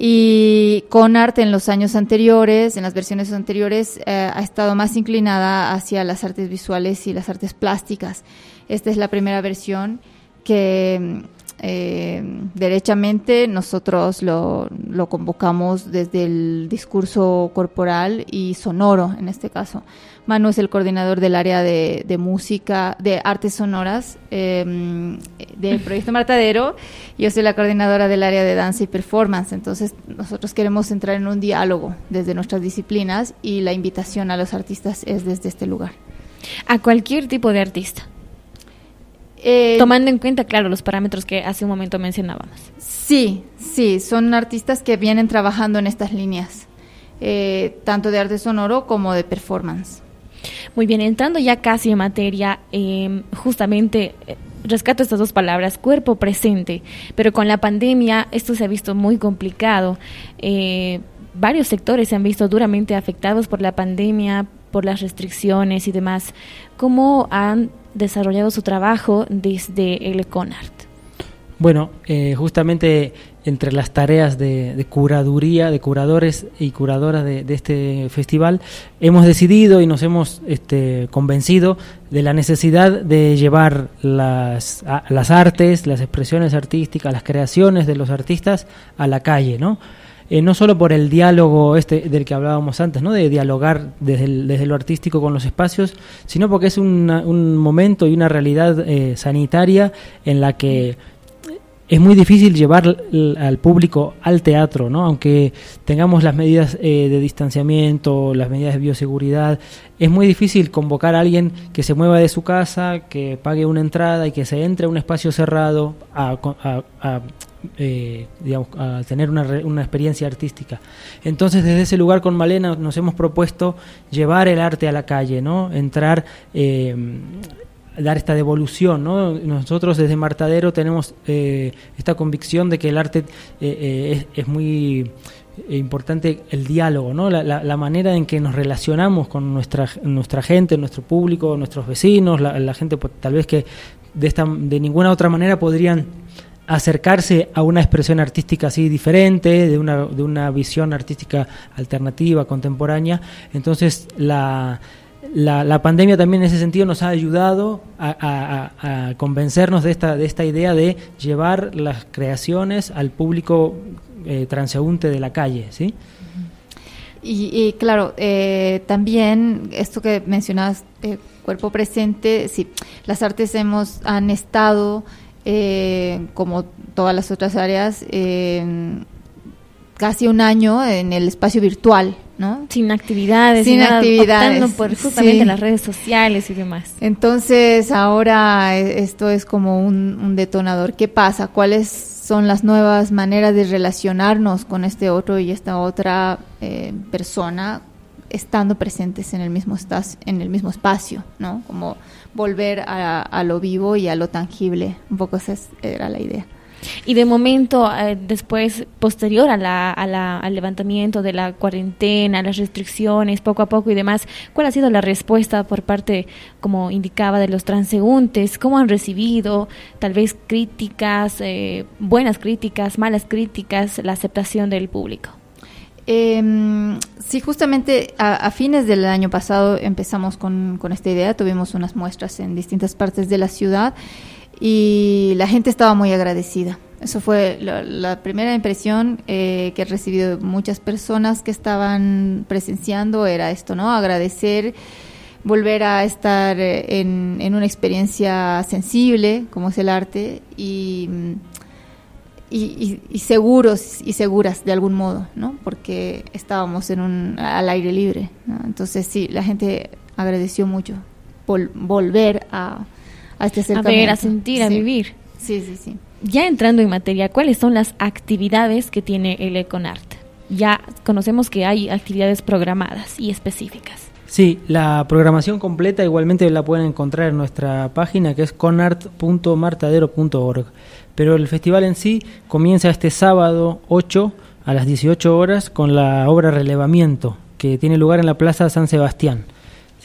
Y arte en los años anteriores, en las versiones anteriores, eh, ha estado más inclinada hacia las artes visuales y las artes plásticas. Esta es la primera versión que eh, derechamente nosotros lo, lo, convocamos desde el discurso corporal y sonoro en este caso. Manu es el coordinador del área de, música, de artes sonoras em, del <laughs> proyecto Martadero. Yo soy la coordinadora del área de danza y performance. Entonces nosotros queremos entrar en un diálogo desde nuestras disciplinas y la invitación a los artistas es desde este lugar. A cualquier tipo de artista. Eh, Tomando en cuenta, claro, los parámetros que hace un momento mencionábamos. Sí, sí, son artistas que vienen trabajando en estas líneas, eh, tanto de arte sonoro como de performance. Muy bien, entrando ya casi en materia, em, justamente eh, rescato estas dos palabras, cuerpo presente, pero con la pandemia esto se ha visto muy complicado. varios sectores se han visto duramente afectados por la pandemia, por las restricciones y demás. ¿Cómo han desarrollado su trabajo desde el CONART? Bueno, eh, justamente entre las tareas de, curaduría, de curadores y curadoras de, este festival, hemos decidido y nos hemos este, convencido de la necesidad de llevar las, las artes, las expresiones artísticas, las creaciones de los artistas a la calle, ¿no? Eh, no solo por el diálogo este del que hablábamos antes, ¿no? de dialogar desde, desde lo artístico con los espacios, sino porque es un momento y una realidad eh, sanitaria en la que es muy difícil llevar al público al teatro, ¿no? Aunque tengamos las medidas eh, de distanciamiento, las medidas de bioseguridad, es muy difícil convocar a alguien que se mueva de su casa, que pague una entrada y que se entre a un espacio cerrado a, a eh, a tener una, una, experiencia artística. Entonces, desde ese lugar con Malena nos hemos propuesto llevar el arte a la calle, ¿no? Entrar, eh, dar esta devolución, ¿no? Nosotros desde Martadero tenemos eh, esta convicción de que el arte es, es, muy importante el diálogo, ¿no? La, la, manera en que nos relacionamos con nuestra, nuestra gente, nuestro público, nuestros vecinos, la, la gente tal vez que de, esta, de ninguna otra manera podrían acercarse a una expresión artística así diferente, de una, de una visión artística alternativa, contemporánea. Entonces, la, la, pandemia también en ese sentido nos ha ayudado a, convencernos de esta, de esta idea de llevar las creaciones al público eh, transeúnte de la calle, ¿sí? Y, claro, eh, también esto que mencionabas, eh, cuerpo presente, sí, las artes hemos, han estado eh, como todas las otras áreas, casi un año en el espacio virtual, ¿no? Sin actividades, sin actividades, por justamente las redes sociales y demás. Entonces ahora e, esto es como un, detonador. ¿Qué pasa? ¿Cuáles son las nuevas maneras de relacionarnos con este otro y esta otra eh, persona estando presentes en el mismo en el mismo espacio, ¿no? Como volver a, lo vivo y a lo tangible. Un poco esa era la idea. Y de momento, eh, después, posterior a la, al levantamiento de la cuarentena, las restricciones, poco a poco y demás, ¿cuál ha sido la respuesta por parte, como indicaba, de los transeúntes? ¿Cómo han recibido tal vez críticas, eh, buenas críticas, malas críticas, la aceptación del público? Eh, sí, justamente a, fines del año pasado empezamos con, esta idea, tuvimos unas muestras en distintas partes de la ciudad y la gente estaba muy agradecida. Eso fue la, primera impresión eh, que he recibido de muchas personas que estaban presenciando, era esto, ¿no? Agradecer, volver a estar eh, en, en una experiencia sensible, como es el arte, y y, seguros y seguras de algún modo, ¿no? Porque estábamos en un al aire libre, Entonces sí, la gente agradeció mucho volver a, a este acercamiento. A ver, a sentir, a vivir. Sí, sí, sí. Ya entrando en materia, ¿cuáles son las actividades que tiene el Econart? Ya conocemos que hay actividades programadas y específicas. Sí, la programación completa igualmente la pueden encontrar en nuestra página que es conart.martadero.org. Pero el festival en sí comienza este sábado 8 a las 18 horas con la obra Relevamiento, que tiene lugar en la Plaza San Sebastián.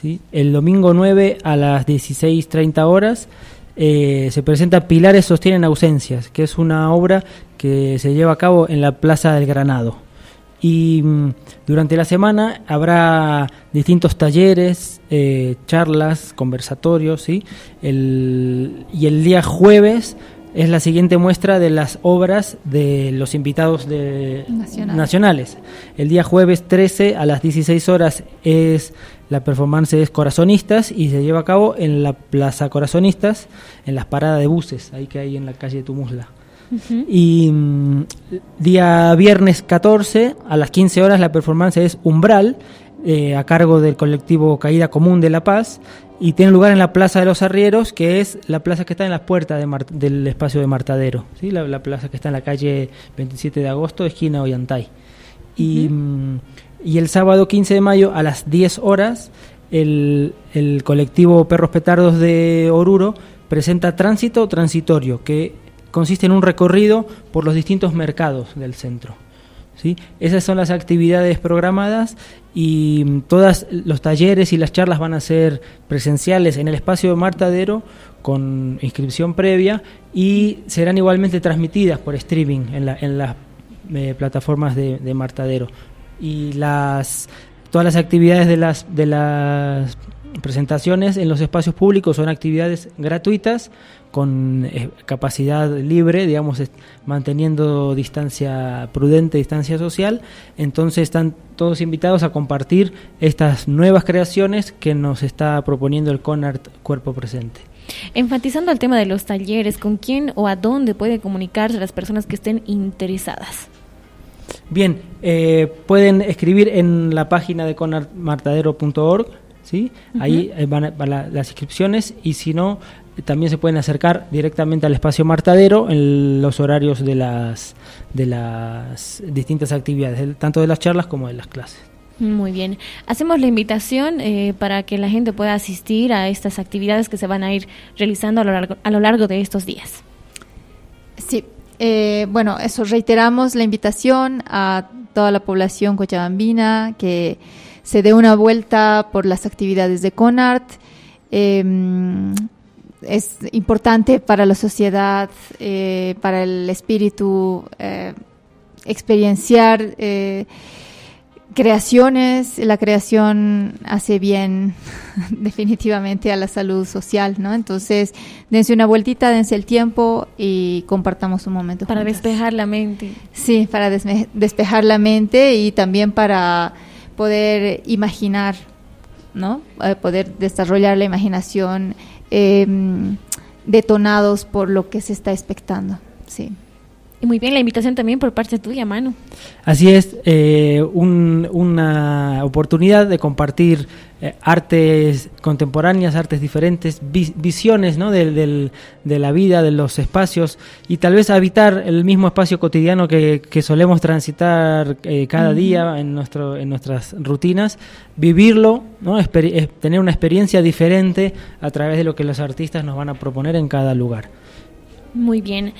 ¿Sí? El domingo 9 a las 16.30 horas eh, se presenta Pilares sostienen ausencias, que es una obra que se lleva a cabo en la Plaza del Granado. Y mm, durante la semana habrá distintos talleres, eh, charlas, conversatorios, ¿sí? El, y el día jueves es la siguiente muestra de las obras de los invitados de nacionales. El día jueves 13 a las 16 horas es la performance es Corazonistas y se lleva a cabo en la Plaza Corazonistas, en las paradas de buses, ahí que hay en la calle de Tumusla. Y mm, día viernes 14 a las 15 horas la performance es Umbral, eh, a cargo del colectivo Caída Común de La Paz, y tiene lugar en la Plaza de los Arrieros, que es la plaza que está en las puertas del espacio de Martadero, ¿sí? La, plaza que está en la calle 27 de agosto, esquina Ollantay. Y, y el sábado 15 de mayo a las 10 horas, el, el colectivo Perros Petardos de Oruro presenta Tránsito Transitorio, que consiste en un recorrido por los distintos mercados del centro. ¿sí? Esas son las actividades programadas y todos los talleres y las charlas van a ser presenciales en el espacio de Martadero con inscripción previa y serán igualmente transmitidas por streaming en, las eh, plataformas de, Martadero. Y las, todas las actividades de las, de las presentaciones en los espacios públicos son actividades gratuitas con eh, capacidad libre, digamos, manteniendo distancia prudente, distancia social. Entonces están todos invitados a compartir estas nuevas creaciones que nos está proponiendo el CONART Cuerpo Presente. Enfatizando el tema de los talleres, ¿con quién o a dónde puede comunicarse las personas que estén interesadas? Bien, eh, pueden escribir en la página de conartmartadero.org, ¿sí? Ahí eh, van, las inscripciones y si no, también se pueden acercar directamente al espacio Martadero en los horarios de las, de las distintas actividades, tanto de las charlas como de las clases. Muy bien. Hacemos la invitación eh, para que la gente pueda asistir a estas actividades que se van a ir realizando a lo largo, a lo largo de estos días. Eh, bueno, eso reiteramos la invitación a toda la población cochabambina que se dé una vuelta por las actividades de CONART. Eh, es importante para la sociedad, eh, para el espíritu, eh, experienciar eh, creaciones. La creación hace bien <laughs> definitivamente a la salud social, ¿no? Entonces, dense una vueltita, dense el tiempo y compartamos un momento. Para despejar la mente. Sí, para despejar la mente y también para poder imaginar, ¿no? poder desarrollar la imaginación Em, detonados por lo que se está expectando. Sí. Y muy bien, la invitación también por parte tuya, Manu. Así es, eh, una oportunidad de compartir eh, artes contemporáneas, artes diferentes, visiones ¿no? de, la vida, de los espacios y tal vez habitar el mismo espacio cotidiano que, solemos transitar eh, cada día en, nuestro, en nuestras rutinas, vivirlo, ¿no? tener una experiencia diferente a través de lo que los artistas nos van a proponer en cada lugar. Muy bien.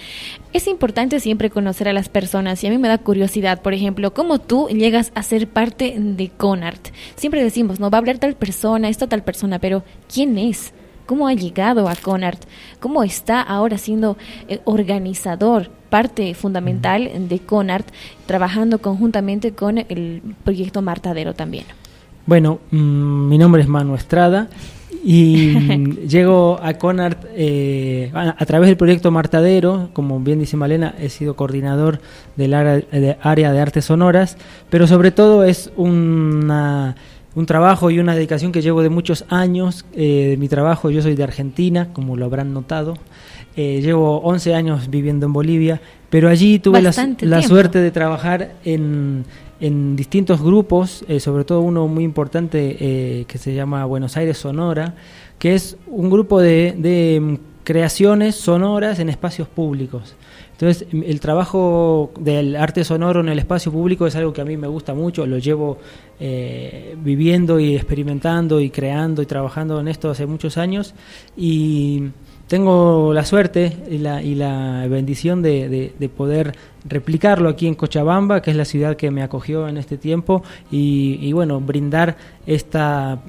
Es importante siempre conocer a las personas y a mí me da curiosidad, por ejemplo, cómo tú llegas a ser parte de Conart. Siempre decimos, no va a hablar tal persona, esta tal persona, pero ¿quién es? ¿Cómo ha llegado a Conart? ¿Cómo está ahora siendo eh, organizador, parte fundamental de Conart, trabajando conjuntamente con el proyecto Martadero también? Bueno, mm, mi nombre es Manu Estrada y <laughs> llego a Conart eh, a, través del proyecto Martadero, como bien dice Malena, he sido coordinador del área de, área de artes sonoras, pero sobre todo es una, un trabajo y una dedicación que llevo de muchos años. Eh, de mi trabajo, yo soy de Argentina, como lo habrán notado. Eh, llevo 11 años viviendo en Bolivia, pero allí tuve la, la suerte de trabajar en en distintos grupos, eh, sobre todo uno muy importante eh, que se llama Buenos Aires Sonora, que es un grupo de, mm, creaciones sonoras en espacios públicos. Entonces, el trabajo del arte sonoro en el espacio público es algo que a mí me gusta mucho, lo llevo eh, viviendo y experimentando y creando y trabajando en esto hace muchos años y tengo la suerte y la, y la bendición de, de, poder replicarlo aquí en Cochabamba, que es la ciudad que me acogió en este tiempo, y, y bueno, brindar esta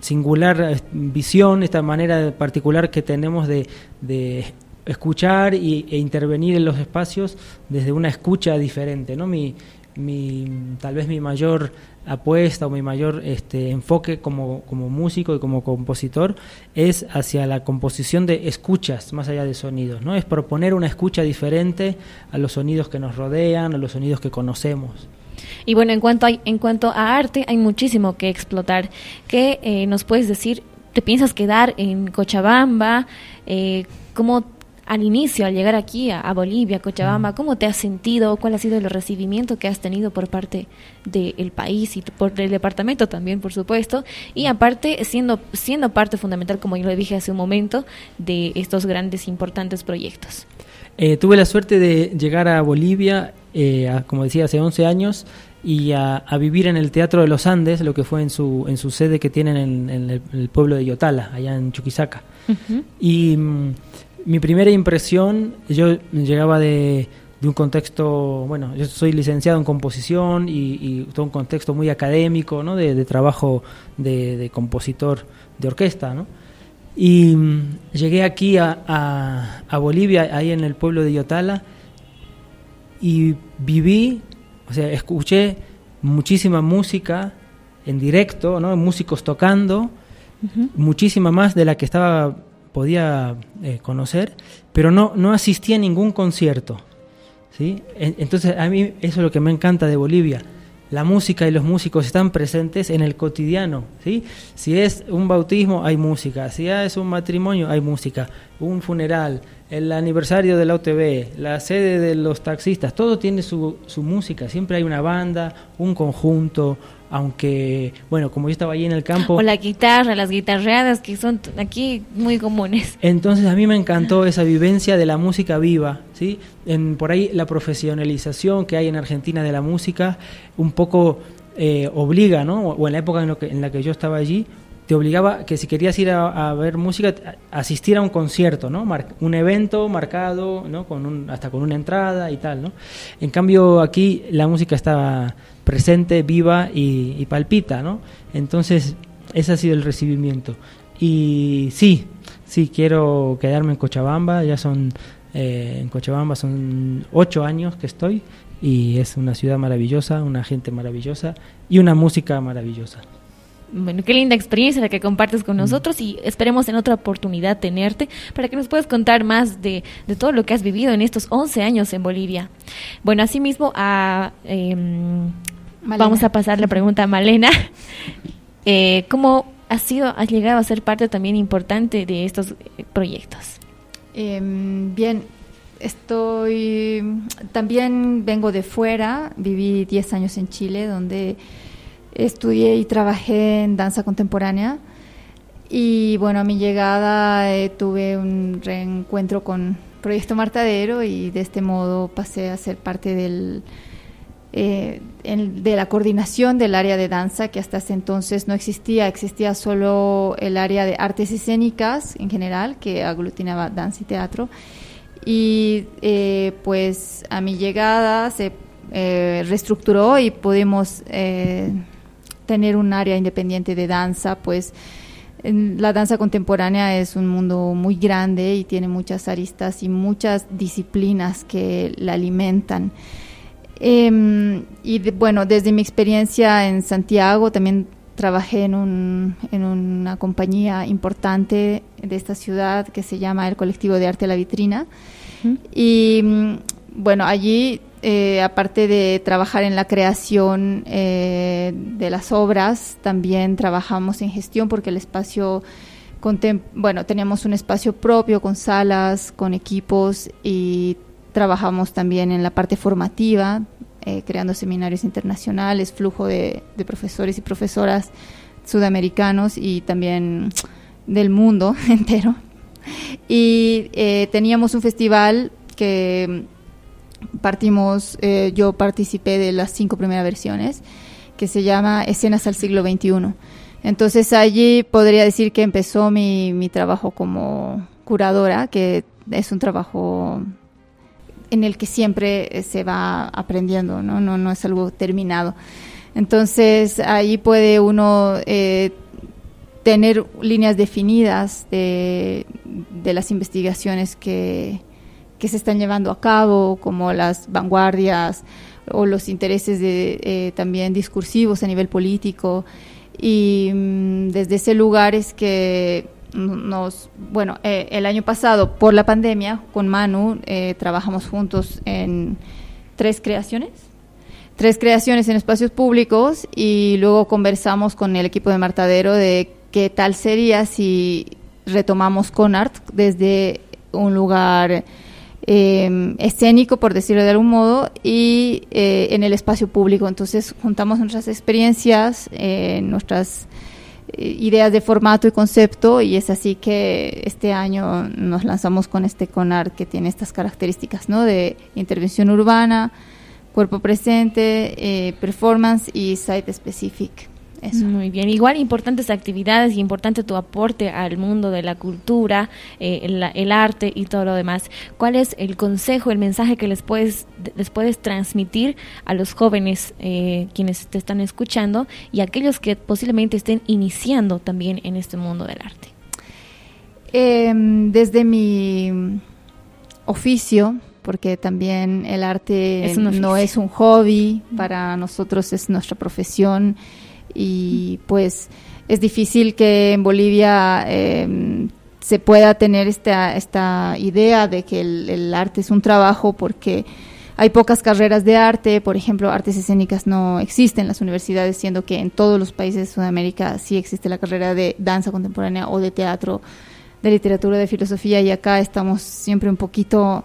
singular visión, esta manera particular que tenemos de, de escuchar y, e intervenir en los espacios desde una escucha diferente. ¿no? Mi, mi, tal vez mi mayor apuesta o mi mayor este, enfoque como, músico y como compositor es hacia la composición de escuchas más allá de sonidos, ¿no? Es proponer una escucha diferente a los sonidos que nos rodean, a los sonidos que conocemos. Y bueno, en cuanto a, en cuanto a arte, hay muchísimo que explotar. ¿Qué eh, nos puedes decir? ¿Te piensas quedar en Cochabamba? Eh, ¿Cómo al inicio, al llegar aquí a, Bolivia, Cochabamba, ¿cómo te has sentido? ¿Cuál ha sido el recibimiento que has tenido por parte del país y por el departamento también, por supuesto? Y aparte, siendo, siendo parte fundamental, como yo lo dije hace un momento, de estos grandes, importantes proyectos. Eh, tuve la suerte de llegar a Bolivia, eh, como decía, hace 11 años y a, vivir en el Teatro de los Andes, lo que fue en su, en su sede que tienen en, el, pueblo de Yotala, allá en Chuquisaca. Y mm, mi primera impresión, yo llegaba de, un contexto, bueno, yo soy licenciado en composición y, todo un contexto muy académico, ¿no? De, trabajo de, compositor de orquesta, ¿no? Y mm, llegué aquí a, a, Bolivia, ahí en el pueblo de Yotala, y viví, o sea, escuché muchísima música en directo, ¿no? Músicos tocando, muchísima más de la que estaba podía eh, conocer, pero no, no asistía a ningún concierto. ¿sí? Entonces, a mí eso es lo que me encanta de Bolivia. La música y los músicos están presentes en el cotidiano. ¿sí? Si es un bautismo, hay música. Si es un matrimonio, hay música. Un funeral, el aniversario de la OTV, la sede de los taxistas, todo tiene su, su música. Siempre hay una banda, un conjunto, aunque, bueno, como yo estaba ahí en el campo... O la guitarra, las guitarreadas que son aquí muy comunes. Entonces a mí me encantó esa vivencia de la música viva, ¿sí? En, por ahí la profesionalización que hay en Argentina de la música un poco eh, obliga, ¿no? O en la época en, lo que, en la que yo estaba allí, te obligaba que si querías ir a, ver música, asistir a un concierto, ¿no? un evento marcado, ¿no? Con un, hasta con una entrada y tal, ¿no? En cambio aquí la música estaba presente, viva y, palpita, ¿no? Entonces, ese ha sido el recibimiento. Y sí, sí, quiero quedarme en Cochabamba, ya son, eh, en Cochabamba son ocho años que estoy y es una ciudad maravillosa, una gente maravillosa y una música maravillosa. Bueno, qué linda experiencia la que compartes con mm. nosotros y esperemos en otra oportunidad tenerte para que nos puedas contar más de, todo lo que has vivido en estos 11 años en Bolivia. Bueno, asimismo a Vamos a pasar la pregunta a Malena. <laughs> Eh, ¿Cómo has sido, has llegado a ser parte también importante de estos eh, proyectos? Em, bien, estoy, también vengo de fuera, viví 10 años en Chile, donde estudié y trabajé en danza contemporánea. Y bueno, a mi llegada eh, tuve un reencuentro con Proyecto Martadero y de este modo pasé a ser parte del eh, de la coordinación del área de danza, que hasta ese entonces no existía, existía solo el área de artes escénicas en general, que aglutinaba danza y teatro. Y eh, pues a mi llegada se eh, reestructuró y pudimos tener un área independiente de danza, pues la danza contemporánea es un mundo muy grande y tiene muchas aristas y muchas disciplinas que la alimentan. Em, y bueno, desde mi experiencia en Santiago también trabajé en, un, en una compañía importante de esta ciudad que se llama el Colectivo de Arte La Vitrina. Y mm, bueno, allí, eh, aparte de trabajar en la creación eh, de las obras, también trabajamos en gestión porque el espacio, bueno, teníamos un espacio propio con salas, con equipos y Trabajamos también en la parte formativa, eh, creando seminarios internacionales, flujo de, profesores y profesoras sudamericanos y también del mundo <laughs> entero. Y eh, teníamos un festival que partimos, eh, yo participé de las cinco primeras versiones, que se llama Escenas al siglo XXI. Entonces allí podría decir que empezó mi, mi trabajo como curadora, que es un trabajo en el que siempre eh, se va aprendiendo, ¿no? No, no es algo terminado. Entonces ahí puede uno eh, tener líneas definidas de, las investigaciones que, que se están llevando a cabo, como las vanguardias o los intereses de, eh, también discursivos a nivel político. Y mm, desde ese lugar es que nos, bueno, eh, el año pasado por la pandemia con Manu eh, trabajamos juntos en tres creaciones, tres creaciones en espacios públicos y luego conversamos con el equipo de Martadero de qué tal sería si retomamos Conart desde un lugar eh, escénico, por decirlo de algún modo, y eh, en el espacio público. Entonces juntamos nuestras experiencias, eh, nuestras ideas de formato y concepto, y es así que este año nos lanzamos con este CONART que tiene estas características ¿no? de intervención urbana, cuerpo presente, performance y site specific. Muy bien, igual importantes actividades y importante tu aporte al mundo de la cultura, eh, el, arte y todo lo demás. ¿Cuál es el consejo, el mensaje que les puedes, les puedes transmitir a los jóvenes eh, quienes te están escuchando y aquellos que posiblemente estén iniciando también en este mundo del arte? Em, desde mi oficio, porque también el arte no es un hobby, para nosotros es nuestra profesión y pues es difícil que en Bolivia em, se pueda tener esta, esta idea de que el, arte es un trabajo porque hay pocas carreras de arte, por ejemplo, artes escénicas no existen en las universidades, siendo que en todos los países de Sudamérica sí existe la carrera de danza contemporánea o de teatro, de literatura, de filosofía, y acá estamos siempre un poquito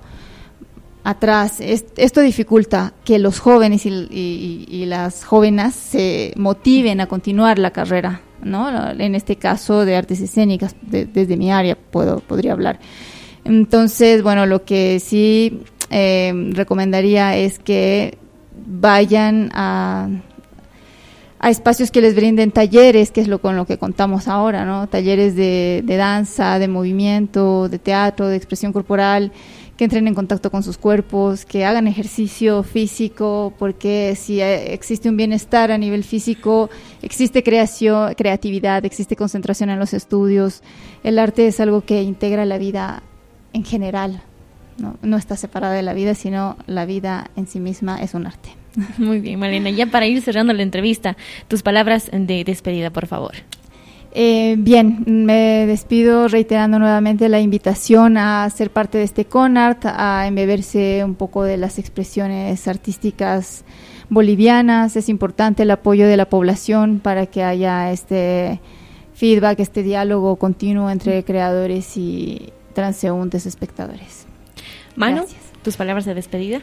atrás. esto dificulta que los jóvenes y, las jóvenes se motiven a continuar la carrera, ¿no? En este caso de artes escénicas, desde mi área puedo, podría hablar. Entonces, bueno, lo que sí eh, recomendaría es que vayan a, a espacios que les brinden talleres, que es lo con lo que contamos ahora, ¿no? Talleres de, de danza, de movimiento, de teatro, de expresión corporal, que entren en contacto con sus cuerpos, que hagan ejercicio físico, porque si existe un bienestar a nivel físico, existe creación, creatividad, existe concentración en los estudios. El arte es algo que integra la vida en general. No, no está separada de la vida, sino la vida en sí misma es un arte. <laughs> Muy bien, Malena. Ya para ir cerrando la entrevista, tus palabras de despedida, por favor. Eh, bien, me despido reiterando nuevamente la invitación a ser parte de este CONART, a embeberse un poco de las expresiones artísticas bolivianas. Es importante el apoyo de la población para que haya este feedback, este diálogo continuo entre creadores y transeúntes espectadores. Manu, tus palabras de despedida.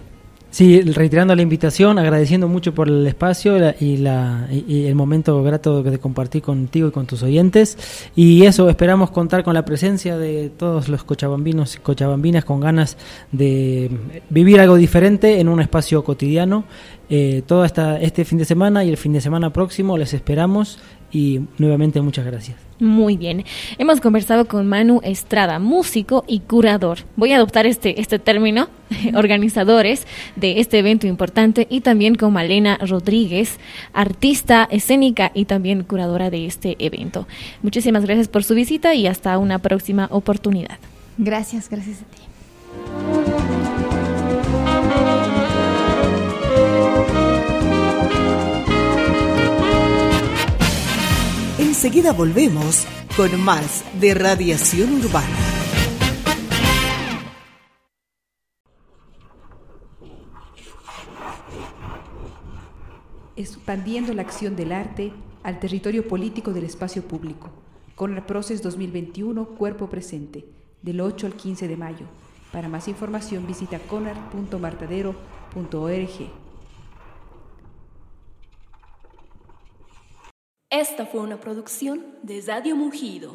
Sí, reiterando la invitación, agradeciendo mucho por el espacio y, la, y, el momento grato de compartir contigo y con tus oyentes. Y eso, esperamos contar con la presencia de todos los cochabambinos y cochabambinas con ganas de vivir algo diferente en un espacio cotidiano. Eh, todo esta, este fin de semana y el fin de semana próximo les esperamos y nuevamente muchas gracias. Muy bien. Hemos conversado con Manu Estrada, músico y curador. Voy a adoptar este, este término, <laughs> organizadores de este evento importante, y también con Malena Rodríguez, artista escénica y también curadora de este evento. Muchísimas gracias por su visita y hasta una próxima oportunidad. Gracias, gracias a ti. Enseguida volvemos con más de radiación urbana. Expandiendo la acción del arte al territorio político del espacio público, con el Proces 2021 Cuerpo Presente, del 8 al 15 de mayo. Para más información visita conar.martadero.org. Esta fue una producción de Zadio Mugido.